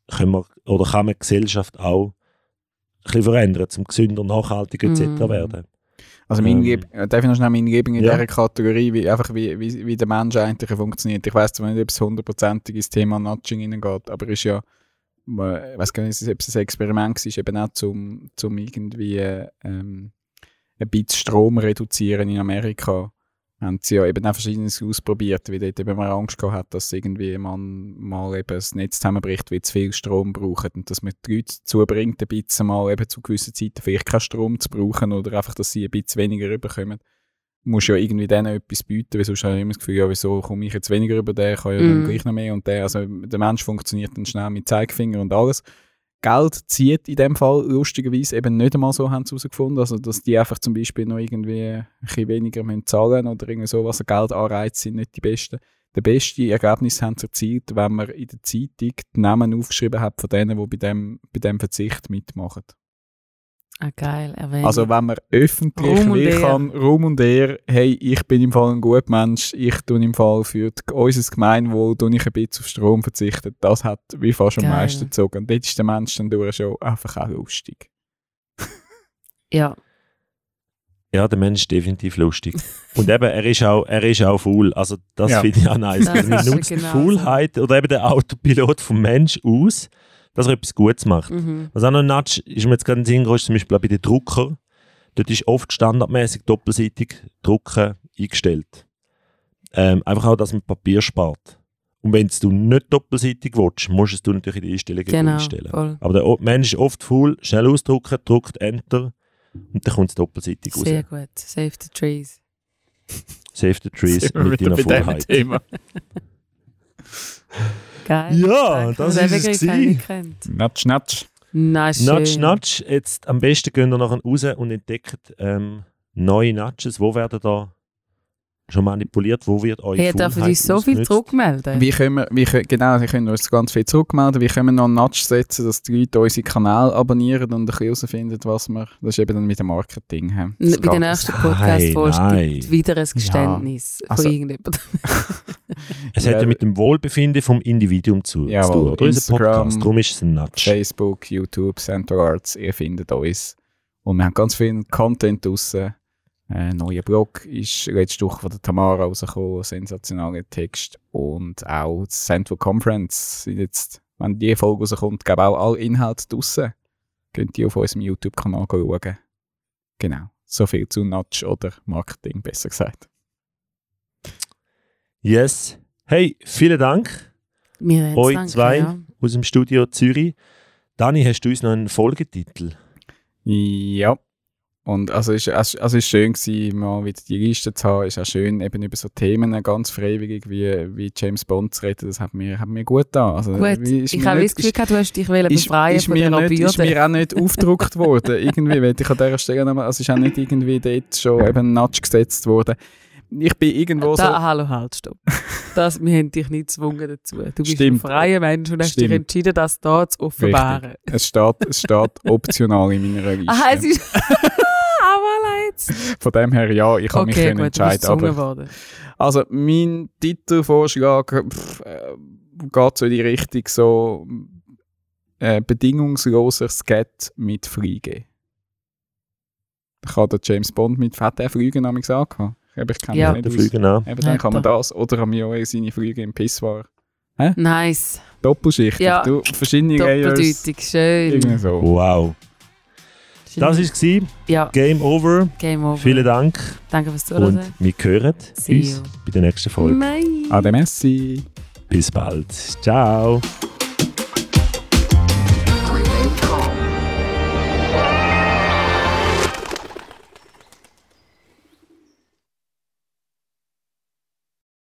können wir, oder kann man die Gesellschaft auch bisschen verändern, zum gesünder, nachhaltiger etc. Mhm. werden. Also meine Ähm, äh, darf ich noch schnell meine Liebling in ja. dieser Kategorie, wie, einfach wie, wie, wie der Mensch eigentlich funktioniert. Ich weiß zwar nicht, ob es hundertprozentig ins Thema Nudging hineingeht, aber ist ja, äh, ich weiß gar nicht, ob es ein Experiment war, eben auch zum, zum irgendwie ähm, ein bisschen Strom reduzieren in Amerika. Haben sie ja eben auch Verschiedenes ausprobiert, weil dort eben man Angst gehabt hat, dass irgendwie man mal eben das Netz zusammenbricht, weil zu viel Strom braucht und dass man die Leute dazu bringt, ein bisschen mal eben zu gewissen Zeiten vielleicht keinen Strom zu brauchen oder einfach, dass sie ein bisschen weniger rüberkommen. Du musst ja irgendwie denen etwas bieten, weil sonst habe ich immer das Gefühl, ja, wieso komme ich jetzt weniger über den, kann ja dann Mhm. gleich noch mehr und der, also der Mensch funktioniert dann schnell mit Zeigefinger und alles. Geld zieht in dem Fall lustigerweise eben nicht einmal so, haben sie herausgefunden, also dass die einfach zum Beispiel noch irgendwie ein bisschen weniger müssen zahlen oder irgendwie sowas, Geldanreize sind nicht die besten. Der beste Ergebnis haben sie erzielt, wenn man in der Zeitung die Namen aufgeschrieben hat von denen, die bei dem, bei dem Verzicht mitmachen. Ah, geil. Erwähnen. Also wenn man öffentlich Ruhm wie kann, Ruhm und Ehre, hey, ich bin im Fall ein guter Mensch, ich tue im Fall für die, unser Gemeinwohl tue ich ein bisschen auf Strom verzichten, das hat wie fast am Geil. meisten gezogen. Und dort ist der Mensch dann durch schon einfach auch lustig. ja. Ja, der Mensch ist definitiv lustig. Und eben, er ist auch, er ist auch faul. Also, das Ja. finde ich auch nice. Das Er ist nutzt die genau Faulheit oder eben den Autopilot vom Mensch aus, dass er etwas Gutes macht. Mhm. Was auch noch ein Nudge ist mir jetzt gerade in den Sinn gekommen, ist zum Beispiel auch bei den Drucker. Dort ist oft standardmäßig doppelseitig Drucken eingestellt. Ähm, einfach auch, dass man Papier spart. Und wenn du nicht doppelseitig willst, musst du es du natürlich in die Einstellungen Genau. einstellen. Voll. Aber der Mensch ist oft faul, schnell ausdrucken, drückt Enter und dann kommt es doppelseitig raus. Sehr gut. Save the trees. Save the trees mit deiner Faulheit. Thema. Geil. Ja, Danke, das den ist es gewesen. Natsch, natsch. Na, schön. Nudge, nudge. Jetzt am besten gehen wir nachher raus und entdecken ähm, neue Nudges. Wo werden da schon manipuliert? Wo wird euch Hey, dürfen uns so viel zurückmelden? Wie können wir, wie können, genau, sie können uns ganz viel zurückmelden. Wie können wir noch einen Nudge setzen, dass die Leute unseren Kanal abonnieren und ein bisschen herausfinden, was wir... Das ist eben dann mit dem Marketing. hä? Das N- Bei der nächsten Nein, Podcast-Folge nein. gibt wieder ein Geständnis Also- von irgendjemandem. Es hat Ja, ja mit dem Wohlbefinden vom Individuum zu, Jawohl, zu tun. Oder? Instagram, Podcast. Darum ist es ein Nudge. Facebook, YouTube, Center Arts, ihr findet uns. Und wir haben ganz viel Content draussen. Ein neuer Blog ist letzte Woche von der Tamara rausgekommen, sensationaler Text. Und auch die Central Conference sind jetzt, wenn die Folge rauskommt, glaube auch alle Inhalte draussen. Könnt ihr auf unserem YouTube-Kanal schauen. Genau. So viel zu Nudge oder Marketing, besser gesagt. Yes. Hey, vielen Dank Wir euch danken, zwei ja. aus dem Studio Zürich. Dani, hast du uns noch einen Folgetitel? Ja. Und also ist also ist schön gewesen, mal wieder die Liste zu haben. Ist auch schön, eben über so Themen ganz freiwillig wie, wie James Bond zu reden. Das hat mir, hat mir gut getan. Also, Gut, ist ich habe nicht- das Gefühl, gehabt, du hast dich wollen ist, befreien ist, von mir der nicht, ist Bürde. mir auch nicht aufgedruckt worden. Irgendwie, weil ich an dieser Stelle nochmal, also ist auch nicht irgendwie dort schon eben ein Nudge gesetzt worden. Ich bin irgendwo so... Da, hallo, halt, stopp. Das, wir haben dich nicht gezwungen dazu. Du bist Stimmt. ein freier Mensch und hast dich Stimmt. entschieden, das da zu offenbaren. Es steht, es steht optional in meiner Liste. Aha, es ist... Ah. Von dem her, ja, ich kann mich Okay, können gut, entscheiden. Aber. Also, mein Titelvorschlag pff, äh, geht so in die Richtung so äh, bedingungsloser Skat mit Fliegen. Da kann der James Bond mit Fett auch fliegen, habe ich gesagt. Ich kenne Ja. nicht aus. Flüge an. Eben, dann kann man das. Oder haben wir auch seine Flüge im Pissoir. Nice. Doppelschichtig. Ja. Du, verschiedene Layers. Doppeldeutig, schön. Irgendwie so. Wow. Das war es. Ja, Game over. Game over. Vielen Dank. Danke fürs Zuhören. Und wir hören See uns you. bei der nächsten Folge. Nein. Ade Messi. Bis bald. Ciao.